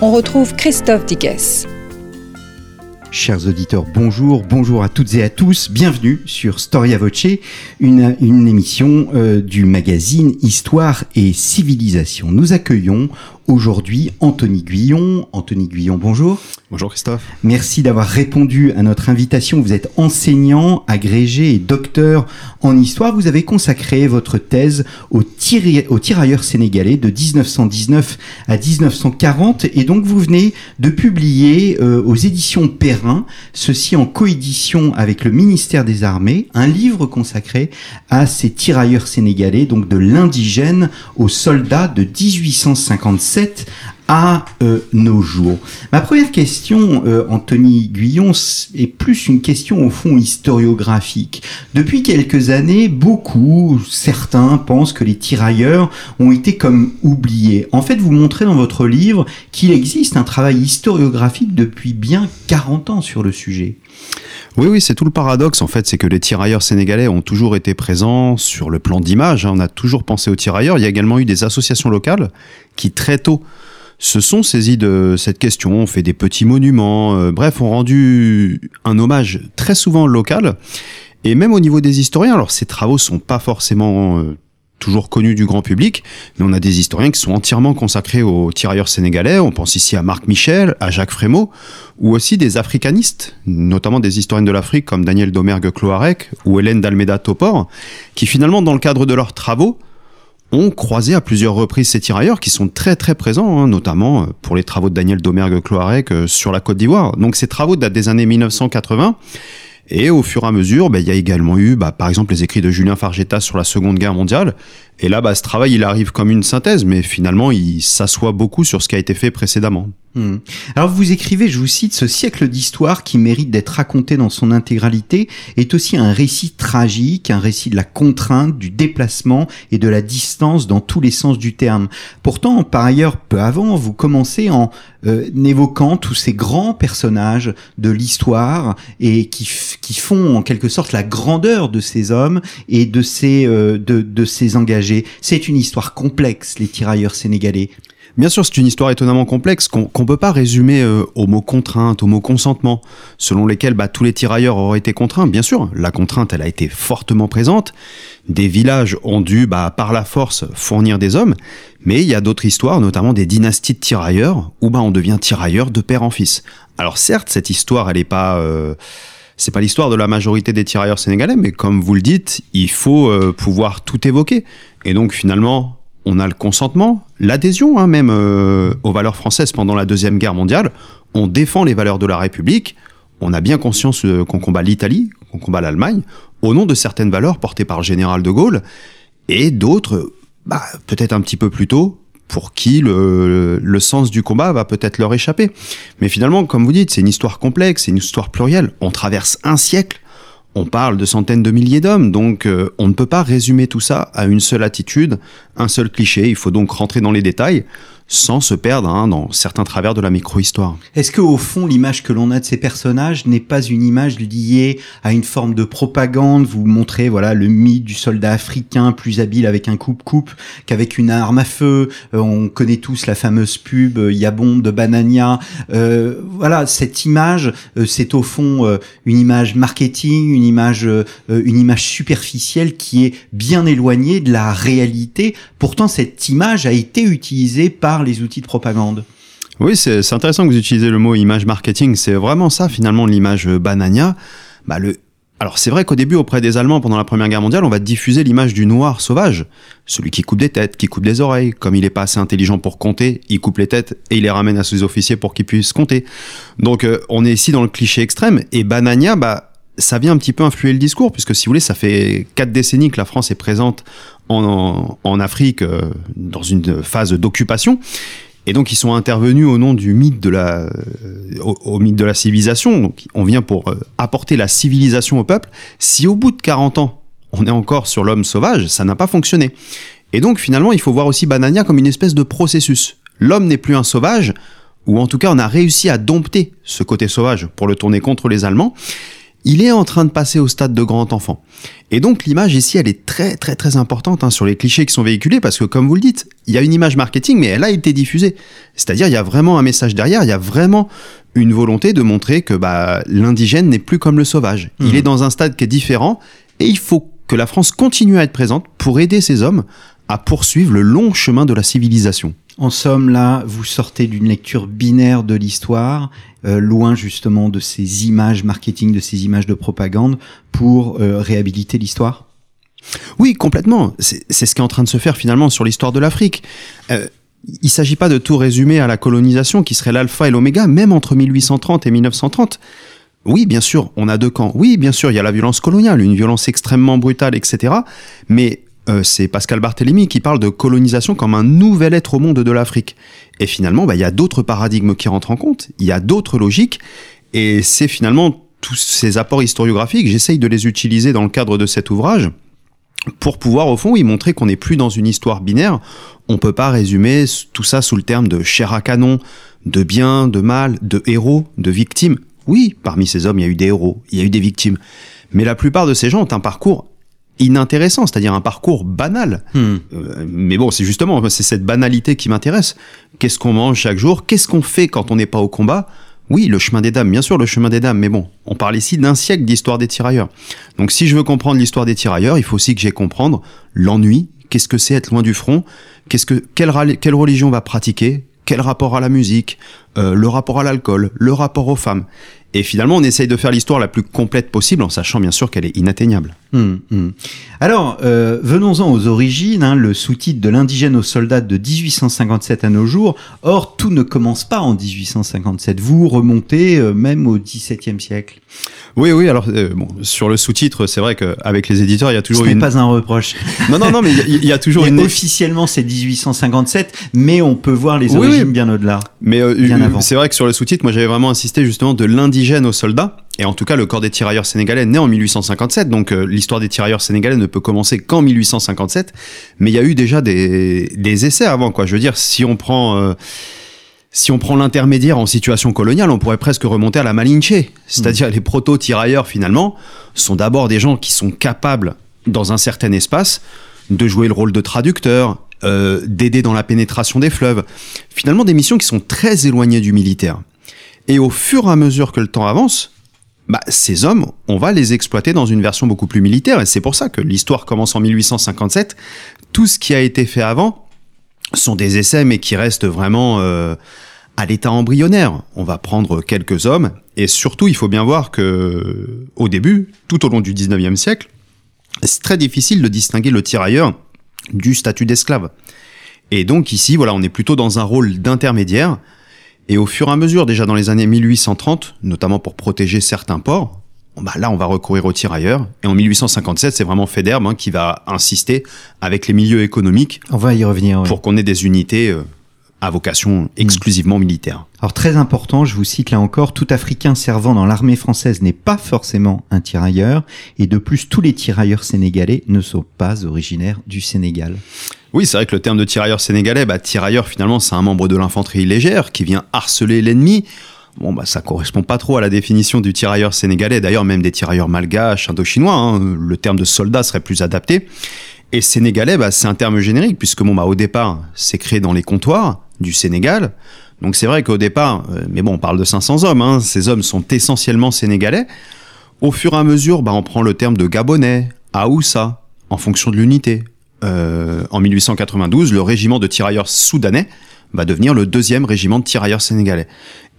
On retrouve Christophe Dickès. Chers auditeurs, bonjour, bonjour à toutes et à tous, bienvenue sur Storia Voce, une, une émission euh, du magazine Histoire et Civilisation. Nous accueillons aujourd'hui Anthony Guillon. Anthony Guillon, bonjour. Bonjour Christophe. Merci d'avoir répondu à notre invitation. Vous êtes enseignant, agrégé et docteur en histoire. Vous avez consacré votre thèse aux, tirailleurs sénégalais de 1919 à 1940 et donc vous venez de publier euh, aux éditions Perrin, ceci en coédition avec le ministère des Armées, un livre consacré à ces tirailleurs sénégalais, donc de l'indigène aux soldats de 1857 à euh, nos jours. Ma première question, euh, Anthony Guyon, est plus une question au fond historiographique. Depuis quelques années, beaucoup, certains pensent que les tirailleurs ont été comme oubliés. En fait, vous montrez dans votre livre qu'il existe un travail historiographique depuis bien 40 ans sur le sujet. Oui, oui, c'est tout le paradoxe en fait, c'est que les tirailleurs sénégalais ont toujours été présents sur le plan d'image, hein. on a toujours pensé aux tirailleurs, il y a également eu des associations locales qui très tôt se sont saisies de cette question, ont fait des petits monuments, euh, bref, ont rendu un hommage très souvent local. Et même au niveau des historiens, alors ces travaux sont pas forcément euh, toujours connu du grand public, mais on a des historiens qui sont entièrement consacrés aux tirailleurs sénégalais. On pense ici à Marc Michel, à Jacques Frémaux, ou aussi des africanistes, notamment des historiens de l'Afrique comme Daniel Domergue Cloarec ou Hélène d'Almeida Topor, qui finalement, dans le cadre de leurs travaux, ont croisé à plusieurs reprises ces tirailleurs qui sont très très présents, hein, notamment euh, pour les travaux de Daniel Domergue Cloarec euh, sur la Côte d'Ivoire. Donc ces travaux datent des années 1980 et au fur et à mesure, bah, il y a également eu, bah, par exemple, les écrits de Julien Fargetta sur la Seconde Guerre mondiale. Et là, bah, ce travail, il arrive comme une synthèse, mais finalement, il s'assoit beaucoup sur ce qui a été fait précédemment. Hmm. Alors vous écrivez, je vous cite, ce siècle d'histoire qui mérite d'être raconté dans son intégralité est aussi un récit tragique, un récit de la contrainte, du déplacement et de la distance dans tous les sens du terme. Pourtant, par ailleurs, peu avant, vous commencez en euh, évoquant tous ces grands personnages de l'histoire et qui, qui font en quelque sorte la grandeur de ces hommes et de ces, euh, de, de ces C'est une histoire complexe, les tirailleurs sénégalais. Bien sûr, c'est une histoire étonnamment complexe qu'on ne peut pas résumer euh, au mot contrainte, au mot consentement, selon lesquels bah, tous les tirailleurs auraient été contraints. Bien sûr, la contrainte, elle a été fortement présente. Des villages ont dû, bah, par la force, fournir des hommes. Mais il y a d'autres histoires, notamment des dynasties de tirailleurs, où bah, on devient tirailleur de père en fils. Alors certes, cette histoire, elle n'est pas... Euh, c'est pas l'histoire de la majorité des tirailleurs sénégalais, mais comme vous le dites, il faut euh, pouvoir tout évoquer. Et donc finalement, on a le consentement, l'adhésion hein, même euh, aux valeurs françaises pendant la Deuxième Guerre mondiale. On défend les valeurs de la République. On a bien conscience euh, qu'on combat l'Italie, qu'on combat l'Allemagne, au nom de certaines valeurs portées par le général de Gaulle, et d'autres, bah, peut-être un petit peu plus tôt, pour qui le, le sens du combat va peut-être leur échapper. Mais finalement, comme vous dites, c'est une histoire complexe, c'est une histoire plurielle. On traverse un siècle on parle de centaines de milliers d'hommes, donc euh, on ne peut pas résumer tout ça à une seule attitude, un seul cliché. Il faut donc rentrer dans les détails sans se perdre hein, dans certains travers de la micro-histoire. Est-ce que au fond l'image que l'on a de ces personnages n'est pas une image liée à une forme de propagande? Vous montrez voilà le mythe du soldat africain plus habile avec un coupe-coupe qu'avec une arme à feu. Euh, on connaît tous la fameuse pub euh, Yabon de Banania. Euh, voilà cette image, euh, c'est au fond une image marketing, une image une image superficielle qui est bien éloignée de la réalité. Pourtant cette image a été utilisée par les outils de propagande. Oui, c'est intéressant que vous utilisez le mot image marketing. C'est vraiment ça, finalement, l'image Banania. Bah. Alors, c'est vrai qu'au début, auprès des Allemands, pendant la Première Guerre mondiale, on va diffuser l'image du noir sauvage. Celui qui coupe des têtes, qui coupe des oreilles. Comme il n'est pas assez intelligent pour compter, il coupe les têtes et il les ramène à ses officiers pour qu'ils puissent compter. Donc, euh, on est ici dans le cliché extrême. Et Banania, bah, ça vient un petit peu influer le discours, puisque si vous voulez, ça fait quatre décennies que la France est présente en, Afrique euh, dans une phase d'occupation. Et donc ils sont intervenus au nom du mythe de la, euh, au, mythe de la civilisation. Donc on vient pour euh, apporter la civilisation au peuple. Si au bout de 40 ans, on est encore sur l'homme sauvage, ça n'a pas fonctionné. Et donc finalement, il faut voir aussi Banania comme une espèce de processus. L'homme n'est plus un sauvage, ou en tout cas on a réussi à dompter ce côté sauvage pour le tourner contre les Allemands, il est en train de passer au stade de grand enfant. Et donc l'image ici, elle est très très très importante hein, sur les clichés qui sont véhiculés, parce que comme vous le dites, il y a une image marketing, mais elle a été diffusée. C'est-à-dire il y a vraiment un message derrière, il y a vraiment une volonté de montrer que bah, l'indigène n'est plus comme le sauvage. Il Mhm. est dans un stade qui est différent, et il faut que la France continue à être présente pour aider ces hommes à poursuivre le long chemin de la civilisation. En somme, là, vous sortez d'une lecture binaire de l'histoire, euh, loin justement de ces images marketing, de ces images de propagande, pour euh, réhabiliter l'histoire? Oui, complètement. C'est ce qui est en train de se faire finalement sur l'histoire de l'Afrique. Euh, il s'agit pas de tout résumer à la colonisation qui serait l'alpha et l'oméga, même entre 1830 et 1930. Oui, bien sûr, on a deux camps. Oui, bien sûr, il y a la violence coloniale, une violence extrêmement brutale, etc. Mais euh, c'est Pascal Barthélemy qui parle de colonisation comme un nouvel être au monde de l'Afrique. Et finalement, bah, il y a d'autres paradigmes qui rentrent en compte, il y a d'autres logiques, et c'est finalement tous ces apports historiographiques, j'essaye de les utiliser dans le cadre de cet ouvrage pour pouvoir au fond y montrer qu'on n'est plus dans une histoire binaire. On peut pas résumer tout ça sous le terme de chair à canon, de bien, de mal, de héros, de victimes. Oui, parmi ces hommes, il y a eu des héros, il y a eu des victimes. Mais la plupart de ces gens ont un parcours inintéressant, c'est-à-dire un parcours banal. Euh, mais bon, c'est justement c'est cette banalité qui m'intéresse. Qu'est-ce qu'on mange chaque jour? Qu'est-ce qu'on fait quand on n'est pas au combat? Oui, le chemin des dames, bien sûr, le chemin des dames. Mais bon, on parle ici d'un siècle d'histoire des tirailleurs. Donc, si je veux comprendre l'histoire des tirailleurs, il faut aussi que j'ai comprendre l'ennui. Qu'est-ce que c'est être loin du front? Qu'est-ce que quelle, quelle religion on va pratiquer? Quel rapport à la musique Euh, Le rapport à l'alcool Le rapport aux femmes Et finalement, on essaye de faire l'histoire la plus complète possible, en sachant bien sûr qu'elle est inatteignable. Hum, hum. Alors, euh, venons-en aux origines, hein, le sous-titre de l'indigène aux soldats de 1857 à nos jours. Or, tout ne commence pas en 1857. Vous remontez euh, même au XVIIe siècle. Oui, oui. Alors, euh, bon, sur le sous-titre, c'est vrai qu'avec les éditeurs, il y a Ce toujours n'est une. pas un reproche. Non, non, non, mais il y a- il y, a toujours une. officiellement, c'est 1857, mais on peut voir les origines oui. bien au-delà. Mais euh, Bien euh, avant. c'est vrai que sur le sous-titre, moi j'avais vraiment insisté justement de l'indigène aux soldats. Et en tout cas, le corps des tirailleurs sénégalais naît en 1857, donc euh, l'histoire des tirailleurs sénégalais ne peut commencer qu'en 1857. Mais il y a eu déjà des, des essais avant, quoi. Je veux dire, si on prend euh, si on prend l'intermédiaire en situation coloniale, on pourrait presque remonter à la Malinche, c'est-à-dire les proto-tirailleurs finalement sont d'abord des gens qui sont capables dans un certain espace de jouer le rôle de traducteur, euh, d'aider dans la pénétration des fleuves. Finalement, des missions qui sont très éloignées du militaire. Et au fur et à mesure que le temps avance, bah, ces hommes, on va les exploiter dans une version beaucoup plus militaire. Et c'est pour ça que l'histoire commence en 1857. Tout ce qui a été fait avant sont des essais, mais qui restent vraiment euh, à l'état embryonnaire. On va prendre quelques hommes. Et surtout, il faut bien voir que, au début, tout au long du 19e siècle, c'est très difficile de distinguer le tirailleur du statut d'esclave. Et donc ici, voilà, on est plutôt dans un rôle d'intermédiaire. Et au fur et à mesure, déjà dans les années 1830, notamment pour protéger certains ports, bah là, on va recourir aux tirailleurs. Et en 1857, c'est vraiment Federbe hein, qui va insister avec les milieux économiques On va y revenir. ouais. pour qu'on ait des unités euh, à vocation exclusivement militaire. Alors très important, je vous cite là encore, tout Africain servant dans l'armée française n'est pas forcément un tirailleur, et de plus tous les tirailleurs sénégalais ne sont pas originaires du Sénégal. Oui, c'est vrai que le terme de tirailleur sénégalais, bah, tirailleur finalement, c'est un membre de l'infanterie légère qui vient harceler l'ennemi. Bon, bah, ça correspond pas trop à la définition du tirailleur sénégalais. D'ailleurs, même des tirailleurs malgaches, indochinois, hein, le terme de soldat serait plus adapté. Et sénégalais, bah, c'est un terme générique puisque bon, bah, au départ, c'est créé dans les comptoirs du Sénégal. Donc c'est vrai qu'au départ, euh, mais bon, on parle de 500 hommes. Hein, ces hommes sont essentiellement sénégalais. Au fur et à mesure, bah, on prend le terme de gabonais, Aoussa, en fonction de l'unité. Euh, en 1892, le régiment de tirailleurs soudanais va devenir le deuxième régiment de tirailleurs sénégalais.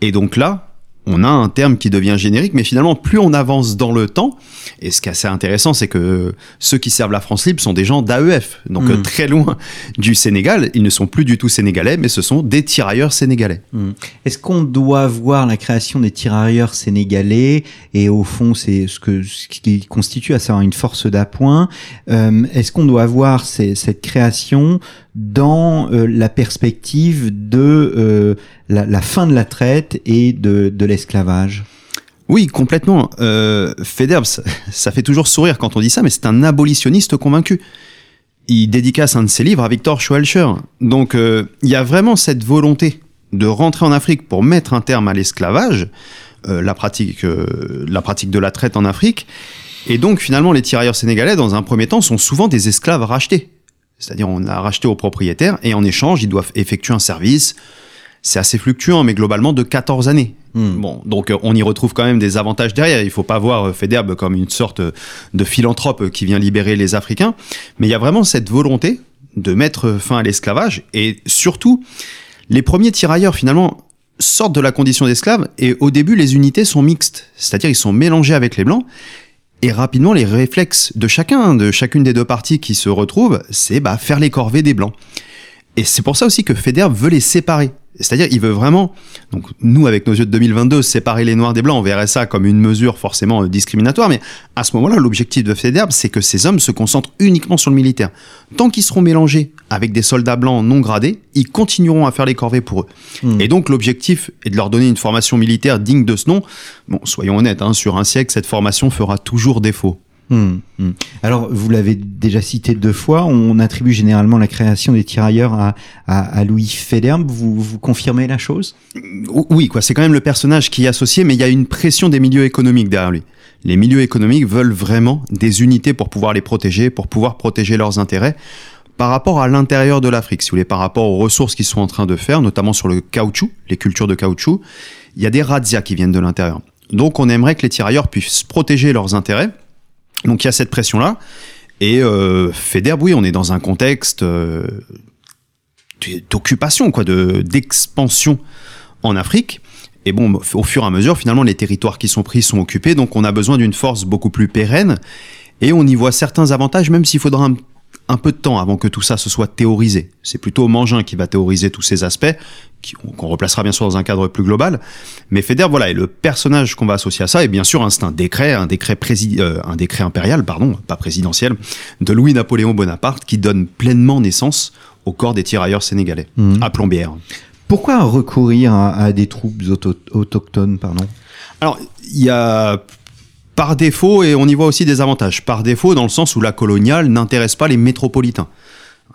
Et donc là, on a un terme qui devient générique, mais finalement, plus on avance dans le temps, et ce qui est assez intéressant, c'est que ceux qui servent la France libre sont des gens d'AEF, donc Mm. euh, très loin du Sénégal. Ils ne sont plus du tout sénégalais, mais ce sont des tirailleurs sénégalais. Est-ce qu'on doit voir la création des tirailleurs sénégalais, et au fond c'est ce, que, ce qui constitue à savoir une force d'appoint, euh, est-ce qu'on doit voir ces- cette création dans euh, la perspective de euh, la, la fin de la traite et de, de l'esclavage Oui, complètement. Euh, ça fait toujours sourire quand on dit ça, mais c'est un abolitionniste convaincu. Il dédicace un de ses livres à Victor Schwelcher. Donc, euh, il y a vraiment cette volonté de rentrer en Afrique pour mettre un terme à l'esclavage, euh, la, pratique, euh, la pratique de la traite en Afrique. Et donc finalement, les tirailleurs sénégalais, dans un premier temps, sont souvent des esclaves rachetés. C'est-à-dire on a racheté aux propriétaires et en échange, ils doivent effectuer un service. C'est assez fluctuant, mais globalement de 14 années. Hmm. Bon, donc euh, on y retrouve quand même des avantages derrière. Il faut pas voir euh, Federbe comme une sorte de philanthrope qui vient libérer les Africains, mais il y a vraiment cette volonté de mettre fin à l'esclavage et surtout les premiers tirailleurs finalement sortent de la condition d'esclave et au début les unités sont mixtes, c'est-à-dire ils sont mélangés avec les blancs et rapidement les réflexes de chacun, de chacune des deux parties qui se retrouvent, c'est bah, faire les corvées des blancs. Et c'est pour ça aussi que Federbe veut les séparer. C'est-à-dire, il veut vraiment, donc nous avec nos yeux de 2022, séparer les noirs des blancs, on verrait ça comme une mesure forcément euh, discriminatoire, mais à ce moment-là, l'objectif de Federbe, c'est que ces hommes se concentrent uniquement sur le militaire. Tant qu'ils seront mélangés avec des soldats blancs non gradés, ils continueront à faire les corvées pour eux. Hmm. Et donc l'objectif est de leur donner une formation militaire digne de ce nom. Bon, soyons honnêtes, hein, sur un siècle, cette formation fera toujours défaut. Hmm, hmm. Alors, vous l'avez déjà cité deux fois, on attribue généralement la création des tirailleurs à, Louis Federbe. Vous, vous confirmez la chose? Oui, quoi. C'est quand même le personnage qui est associé, mais il y a une pression des milieux économiques derrière lui. Les milieux économiques veulent vraiment des unités pour pouvoir les protéger, pour pouvoir protéger leurs intérêts par rapport à l'intérieur de l'Afrique, si vous voulez, par rapport aux ressources qu'ils sont en train de faire, notamment sur le caoutchouc, les cultures de caoutchouc, il y a des razzias qui viennent de l'intérieur. Donc on aimerait que les tirailleurs puissent protéger leurs intérêts donc il y a cette pression-là. Et euh, oui, on est dans un contexte euh, d'occupation, quoi, de d'expansion en Afrique. Et bon, au fur et à mesure, finalement, les territoires qui sont pris sont occupés, donc on a besoin d'une force beaucoup plus pérenne. Et on y voit certains avantages, même s'il faudra un, un peu de temps avant que tout ça se soit théorisé. C'est plutôt Mangin qui va théoriser tous ces aspects, qu'on replacera bien sûr dans un cadre plus global. Mais Federbe, voilà, et le personnage qu'on va associer à ça, et bien sûr, hein, c'est un décret, un décret, prési- euh, un décret impérial, pardon, pas présidentiel, de Louis-Napoléon Bonaparte, qui donne pleinement naissance au corps des tirailleurs sénégalais, Mhm. à Plombières. Pourquoi recourir à, à des troupes auto- autochtones pardon? Alors, il y a par défaut, et on y voit aussi des avantages, par défaut dans le sens où la coloniale n'intéresse pas les métropolitains.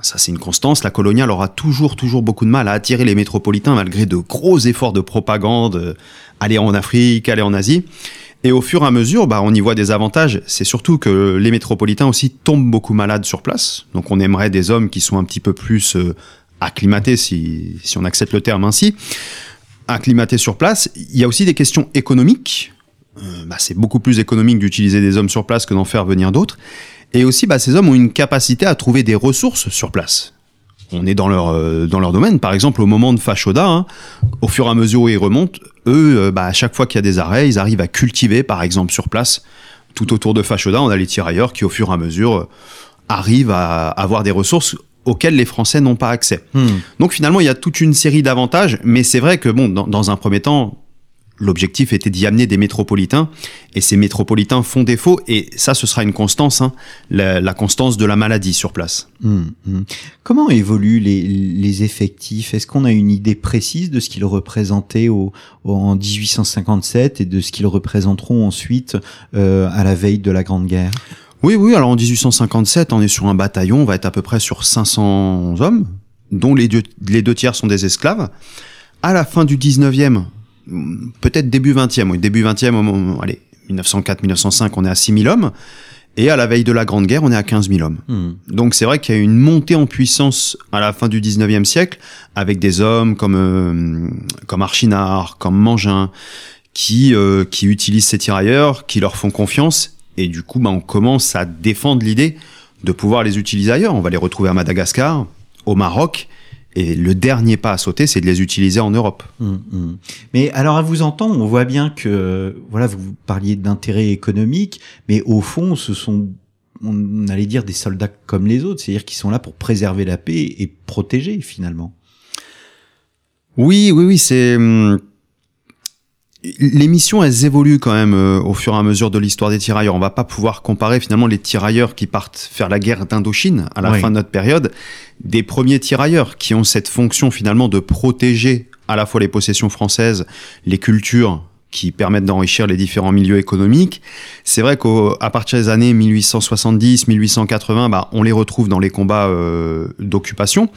Ça, c'est une constance. La coloniale aura toujours, toujours beaucoup de mal à attirer les métropolitains malgré de gros efforts de propagande, euh, aller en Afrique, aller en Asie. Et au fur et à mesure, bah, on y voit des avantages. C'est surtout que les métropolitains aussi tombent beaucoup malades sur place. Donc, on aimerait des hommes qui sont un petit peu plus euh, acclimatés, si, on accepte le terme ainsi, acclimatés sur place. Il y a aussi des questions économiques. Euh, bah, c'est beaucoup plus économique d'utiliser des hommes sur place que d'en faire venir d'autres. Et aussi, bah, ces hommes ont une capacité à trouver des ressources sur place. On est dans leur, euh, dans leur domaine. Par exemple, au moment de Fashoda, hein, au fur et à mesure où ils remontent, eux, euh, bah, à chaque fois qu'il y a des arrêts, ils arrivent à cultiver, par exemple, sur place. Tout autour de Fashoda, on a les tirailleurs qui, au fur et à mesure, euh, arrivent à avoir des ressources auxquelles les Français n'ont pas accès. Donc finalement, il y a toute une série d'avantages, mais c'est vrai que bon, dans, dans un premier temps, l'objectif était d'y amener des métropolitains, et ces métropolitains font défaut, et ça, ce sera une constance, hein, la, la constance de la maladie sur place. Hum, hum. Comment évoluent les, les effectifs? Est-ce qu'on a une idée précise de ce qu'ils représentaient au, au- en 1857 et de ce qu'ils représenteront ensuite euh, à la veille de la Grande Guerre? Oui, oui, alors en 1857, on est sur un bataillon, on va être à peu près sur 500 hommes, dont les deux, les deux tiers sont des esclaves. À la fin du 19e, hum, peut-être début 20e, oui, début 20e, au moment- allez, 1904-1905, on est à 6000 hommes. Et à la veille de la Grande Guerre, on est à 15 000 hommes. Hum. Donc c'est vrai qu'il y a une montée en puissance à la fin du 19e siècle, avec des hommes comme, euh, comme Archinard, comme Mangin, qui, euh, qui utilisent ces tirailleurs, qui leur font confiance, et du coup, bah, on commence à défendre l'idée de pouvoir les utiliser ailleurs. On va les retrouver à Madagascar, au Maroc, et le dernier pas à sauter, c'est de les utiliser en Europe. Hum, hum. Mais alors à vous entendre, on voit bien que voilà, vous parliez d'intérêt économique, mais au fond, ce sont on allait dire des soldats comme les autres, c'est-à-dire qui sont là pour préserver la paix et protéger finalement. Oui, oui, oui, c'est. hum, Les missions, elles évoluent quand même euh, au fur et à mesure de l'histoire des tirailleurs. On va pas pouvoir comparer finalement les tirailleurs qui partent faire la guerre d'Indochine à la Oui. fin de notre période des premiers tirailleurs qui ont cette fonction finalement de protéger à la fois les possessions françaises, les cultures qui permettent d'enrichir les différents milieux économiques. C'est vrai qu'à partir des années 1870-1880, bah, on les retrouve dans les combats euh, d'occupation,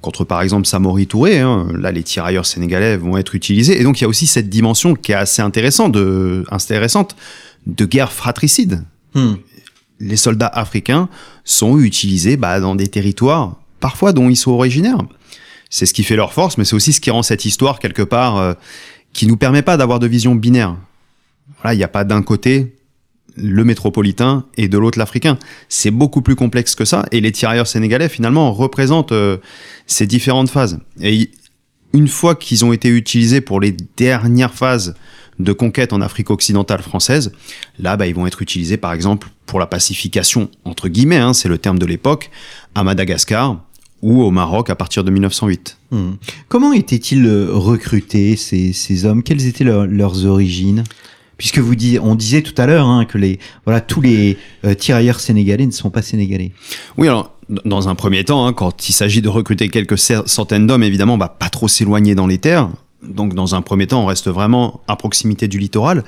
contre par exemple Samori Touré. Hein. Là, les tirailleurs sénégalais vont être utilisés. Et donc, il y a aussi cette dimension qui est assez intéressante de, intéressante de guerre fratricide. Hmm. Les soldats africains sont utilisés bah, dans des territoires, parfois dont ils sont originaires. C'est ce qui fait leur force, mais c'est aussi ce qui rend cette histoire quelque part... Euh, qui nous permet pas d'avoir de vision binaire. Voilà, il n'y a pas d'un côté le métropolitain et de l'autre l'africain. C'est beaucoup plus complexe que ça. Et les tirailleurs sénégalais, finalement, représentent euh, ces différentes phases. Et une fois qu'ils ont été utilisés pour les dernières phases de conquête en Afrique occidentale française, là, bah, ils vont être utilisés, par exemple, pour la pacification, entre guillemets, hein, c'est le terme de l'époque, à Madagascar, ou au Maroc à partir de 1908. Hmm. Comment étaient-ils euh, recrutés, ces, ces, hommes? Quelles étaient leurs origines? Puisque vous dites, on disait tout à l'heure hein, que les, voilà, tous les euh, tirailleurs sénégalais ne sont pas sénégalais. Oui, alors dans un premier temps, hein, quand il s'agit de recruter quelques centaines d'hommes, évidemment, on va pas trop s'éloigner dans les terres. Donc dans un premier temps, on reste vraiment à proximité du littoral.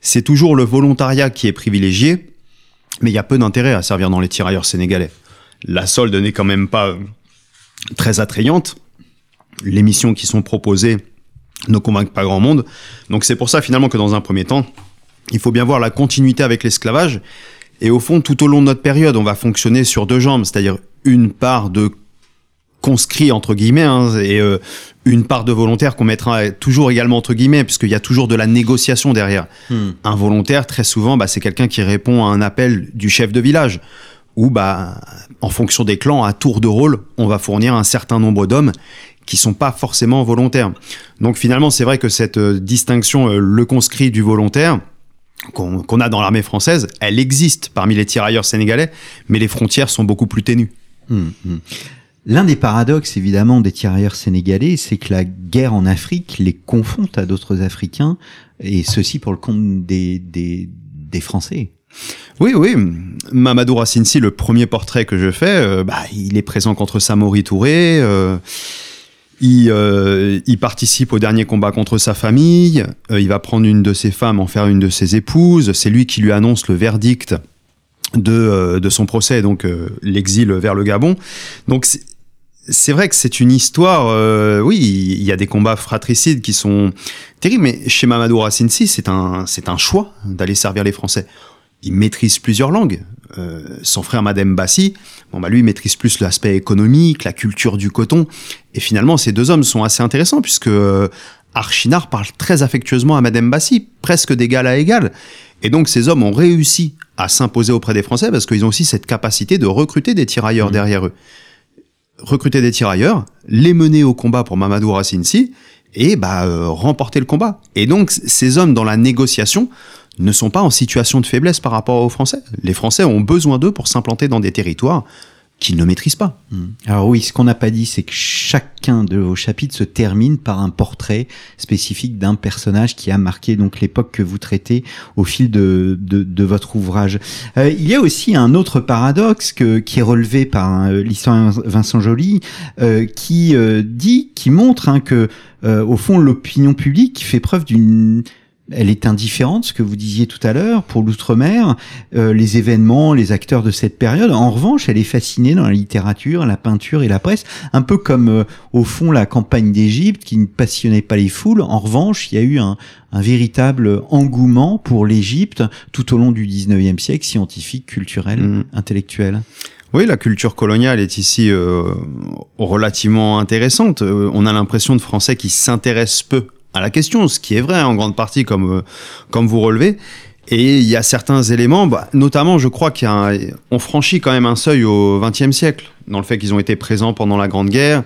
C'est toujours le volontariat qui est privilégié, mais il y a peu d'intérêt à servir dans les tirailleurs sénégalais. La solde n'est quand même pas très attrayante. Les missions qui sont proposées ne convainquent pas grand monde. Donc c'est pour ça finalement que dans un premier temps, il faut bien voir la continuité avec l'esclavage. Et au fond, tout au long de notre période, on va fonctionner sur deux jambes, c'est-à-dire une part de conscrits entre guillemets hein, et euh, une part de volontaires qu'on mettra toujours également entre guillemets puisqu'il y a toujours de la négociation derrière. Hmm. Un volontaire, très souvent, bah, c'est quelqu'un qui répond à un appel du chef de village où, bah, en fonction des clans, à tour de rôle, on va fournir un certain nombre d'hommes qui sont pas forcément volontaires. Donc finalement, c'est vrai que cette euh, distinction, euh, le conscrit du volontaire, qu'on a dans l'armée française, elle existe parmi les tirailleurs sénégalais, mais les frontières sont beaucoup plus ténues. Hum, hum. L'un des paradoxes, évidemment, des tirailleurs sénégalais, c'est que la guerre en Afrique les confronte à d'autres Africains, et ceci pour le compte des, des, des Français. Oui, oui. Mamadou Racine-Si, le premier portrait que je fais, euh, bah, il est présent contre Samori Touré. Euh, euh, il, participe au dernier combat contre sa famille. il va prendre une de ses femmes, en faire une de ses épouses. C'est lui qui lui annonce le verdict de, son procès, donc l'exil vers le Gabon. Donc c'est vrai que c'est une histoire. oui, il y a des combats fratricides qui sont terribles, mais chez Mamadou un, c'est un choix d'aller servir les Français il maîtrise plusieurs langues. Euh, son frère Madame Bassi, bon bah lui il maîtrise plus l'aspect économique, la culture du coton. Et finalement, ces deux hommes sont assez intéressants puisque euh, Archinard parle très affectueusement à Madame Bassi, presque d'égal à égal. Et donc ces hommes ont réussi à s'imposer auprès des Français parce qu'ils ont aussi cette capacité de recruter des tirailleurs mmh. derrière eux. Recruter des tirailleurs, les mener au combat pour Mamadou Racine-Si et bah, euh, remporter le combat. Et donc ces hommes dans la négociation ne sont pas en situation de faiblesse par rapport aux Français. Les Français ont besoin d'eux pour s'implanter dans des territoires qu'ils ne maîtrisent pas. Hmm. Alors oui, ce qu'on n'a pas dit, c'est que chacun de vos chapitres se termine par un portrait spécifique d'un personnage qui a marqué donc l'époque que vous traitez au fil de, de, votre ouvrage. Euh, il y a aussi un autre paradoxe que, qui est relevé par euh, l'historien Vincent Joly, euh, qui dit, qui montre hein, que au fond l'opinion publique fait preuve d'une elle est indifférente, ce que vous disiez tout à l'heure, pour l'outre-mer, euh, les événements, les acteurs de cette période. En revanche, elle est fascinée dans la littérature, la peinture et la presse, un peu comme euh, au fond la campagne d'Égypte qui ne passionnait pas les foules. En revanche, il y a eu un, véritable engouement pour l'Égypte tout au long du 19e siècle, scientifique, culturel, mmh. intellectuel. Oui, la culture coloniale est ici euh, relativement intéressante. on a l'impression de Français qui s'intéressent peu à la question, ce qui est vrai en grande partie comme, euh, comme vous relevez. Et il y a certains éléments, bah, notamment je crois qu'on franchit quand même un seuil au XXe siècle, dans le fait qu'ils ont été présents pendant la Grande Guerre,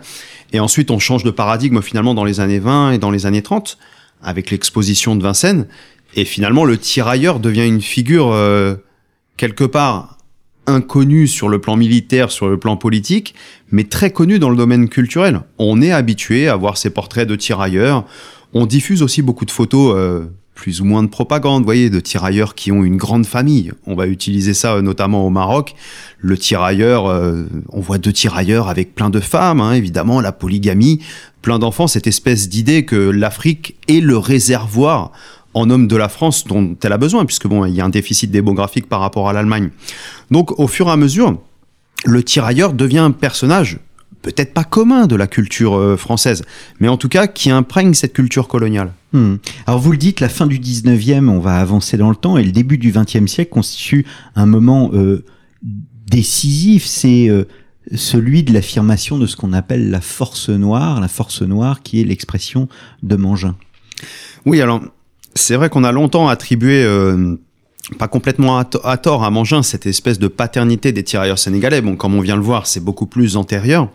et ensuite on change de paradigme finalement dans les années 20 et dans les années 30, avec l'exposition de Vincennes, et finalement le tirailleur devient une figure euh, quelque part inconnue sur le plan militaire, sur le plan politique, mais très connue dans le domaine culturel. On est habitué à voir ces portraits de tirailleurs, on diffuse aussi beaucoup de photos euh, plus ou moins de propagande, vous voyez, de tirailleurs qui ont une grande famille. On va utiliser ça euh, notamment au Maroc. Le tirailleur, euh, on voit deux tirailleurs avec plein de femmes, hein, évidemment, la polygamie, plein d'enfants, cette espèce d'idée que l'Afrique est le réservoir en homme de la France dont elle a besoin, puisque bon, il y a un déficit démographique par rapport à l'Allemagne. Donc, au fur et à mesure, le tirailleur devient un personnage peut-être pas commun de la culture euh, française, mais en tout cas qui imprègne cette culture coloniale. Hmm. Alors vous le dites, la fin du 19e, on va avancer dans le temps, et le début du 20e siècle constitue un moment euh, décisif, c'est euh, celui de l'affirmation de ce qu'on appelle la force noire, la force noire qui est l'expression de Mangin. Oui, alors c'est vrai qu'on a longtemps attribué pas complètement à, tort à Mangin cette espèce de paternité des tirailleurs sénégalais. Bon, comme on vient le voir, c'est beaucoup plus antérieur.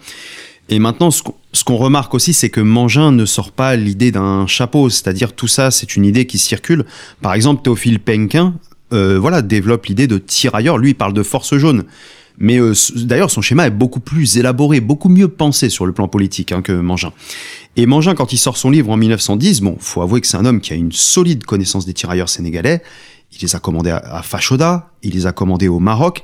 Et maintenant, ce qu'on remarque aussi, c'est que Mangin ne sort pas l'idée d'un chapeau, c'est-à-dire tout ça, c'est une idée qui circule. Par exemple, Théophile Penquin, euh, voilà, développe l'idée de tirailleur. Lui, il parle de force jaune. Mais euh, d'ailleurs, son schéma est beaucoup plus élaboré, beaucoup mieux pensé sur le plan politique hein, que Mangin. Et Mangin, quand il sort son livre en 1910, bon, faut avouer que c'est un homme qui a une solide connaissance des tirailleurs sénégalais. Il les a commandés à, Fachoda, il les a commandés au Maroc.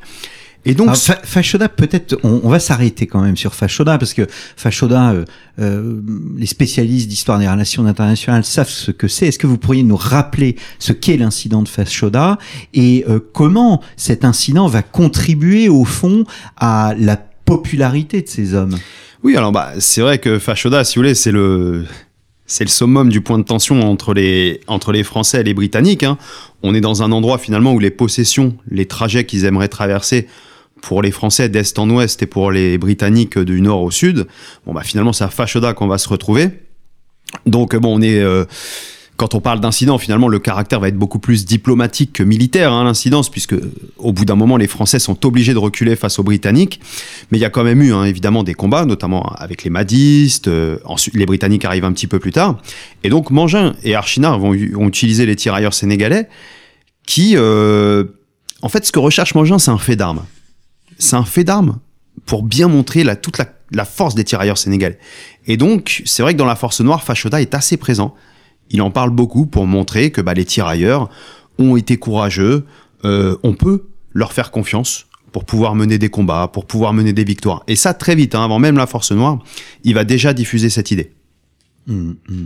Et donc, Fachoda, peut-être, on, va s'arrêter quand même sur Fachoda parce que Fachoda, euh, euh, les spécialistes d'histoire des relations internationales savent ce que c'est. Est-ce que vous pourriez nous rappeler ce qu'est l'incident de Fachoda et euh, comment cet incident va contribuer au fond à la popularité de ces hommes? Oui, alors bah c'est vrai que Fachoda, si vous voulez, c'est le c'est le summum du point de tension entre les, entre les Français et les Britanniques. Hein. On est dans un endroit finalement où les possessions, les trajets qu'ils aimeraient traverser pour les Français d'est en ouest et pour les Britanniques du nord au sud, bon bah finalement c'est à Fashoda qu'on va se retrouver. Donc bon, on est euh, quand on parle d'incident, finalement, le caractère va être beaucoup plus diplomatique que militaire, hein, l'incidence, puisque au bout d'un moment, les Français sont obligés de reculer face aux Britanniques. Mais il y a quand même eu, hein, évidemment, des combats, notamment avec les Madistes. Euh, ensuite, les Britanniques arrivent un petit peu plus tard. Et donc, Mangin et Archinard vont, utiliser les tirailleurs sénégalais qui, euh, en fait, ce que recherche Mangin, c'est un fait d'armes. C'est un fait d'armes pour bien montrer toute la, la force des tirailleurs sénégalais. Et donc, c'est vrai que dans la force noire, Fachoda est assez présent il en parle beaucoup pour montrer que bah, les tirailleurs ont été courageux, euh, on peut leur faire confiance pour pouvoir mener des combats, pour pouvoir mener des victoires. Et ça, très vite, hein, avant même la Force Noire, il va déjà diffuser cette idée. Mmh, mmh.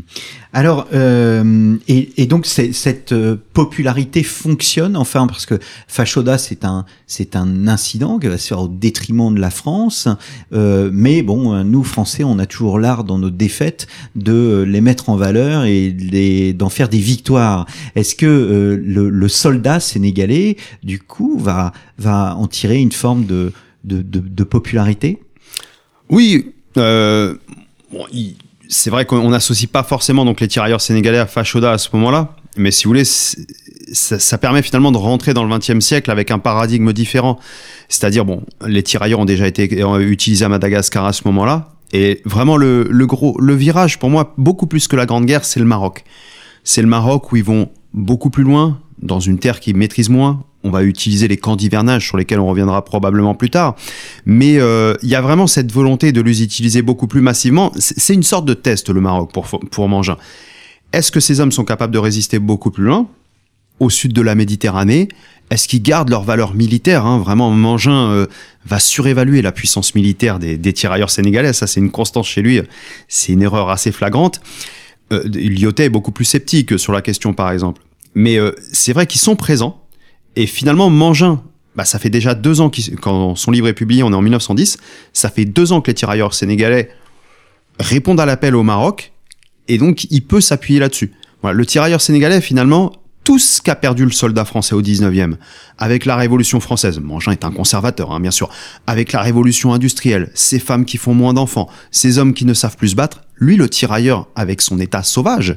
Alors, euh, et, donc cette euh, popularité fonctionne enfin parce que Fachoda c'est un c'est un incident qui va se faire au détriment de la France, euh, mais bon nous Français on a toujours l'art dans nos défaites de les mettre en valeur et d'en faire des victoires. Est-ce que le, soldat sénégalais du coup va va en tirer une forme de de, de, popularité? Oui. Bon, il c'est vrai qu'on n'associe pas forcément donc les tirailleurs sénégalais à Fachoda à ce moment-là, mais si vous voulez, ça, permet finalement de rentrer dans le XXe siècle avec un paradigme différent. C'est-à-dire, bon, les tirailleurs ont déjà été utilisés à Madagascar à ce moment-là, et vraiment le, le gros, le virage pour moi, beaucoup plus que la Grande Guerre, c'est le Maroc. C'est le Maroc où ils vont beaucoup plus loin, dans une terre qu'ils maîtrisent moins, on va utiliser les camps d'hivernage sur lesquels on reviendra probablement plus tard. Mais euh, il y a vraiment cette volonté de les utiliser beaucoup plus massivement. C'est une sorte de test, le Maroc, pour, pour Mangin. Est-ce que ces hommes sont capables de résister beaucoup plus loin, au sud de la Méditerranée? Est-ce qu'ils gardent leur valeur militaire hein? Vraiment, Mangin euh, va surévaluer la puissance militaire des, tirailleurs sénégalais. Ça, c'est une constance chez lui. C'est une erreur assez flagrante. Euh, est beaucoup plus sceptique sur la question, par exemple. Mais euh, c'est vrai qu'ils sont présents et finalement, Mangin, bah, ça fait déjà deux ans, quand son livre est publié, on est en 1910, ça fait deux ans que les tirailleurs sénégalais répondent à l'appel au Maroc, et donc il peut s'appuyer là-dessus. Voilà, le tirailleur sénégalais, finalement, tout ce qu'a perdu le soldat français au 19e, avec la Révolution française, Mangin est un conservateur, hein, bien sûr, avec la Révolution industrielle, ces femmes qui font moins d'enfants, ces hommes qui ne savent plus se battre, lui, le tirailleur, avec son état sauvage,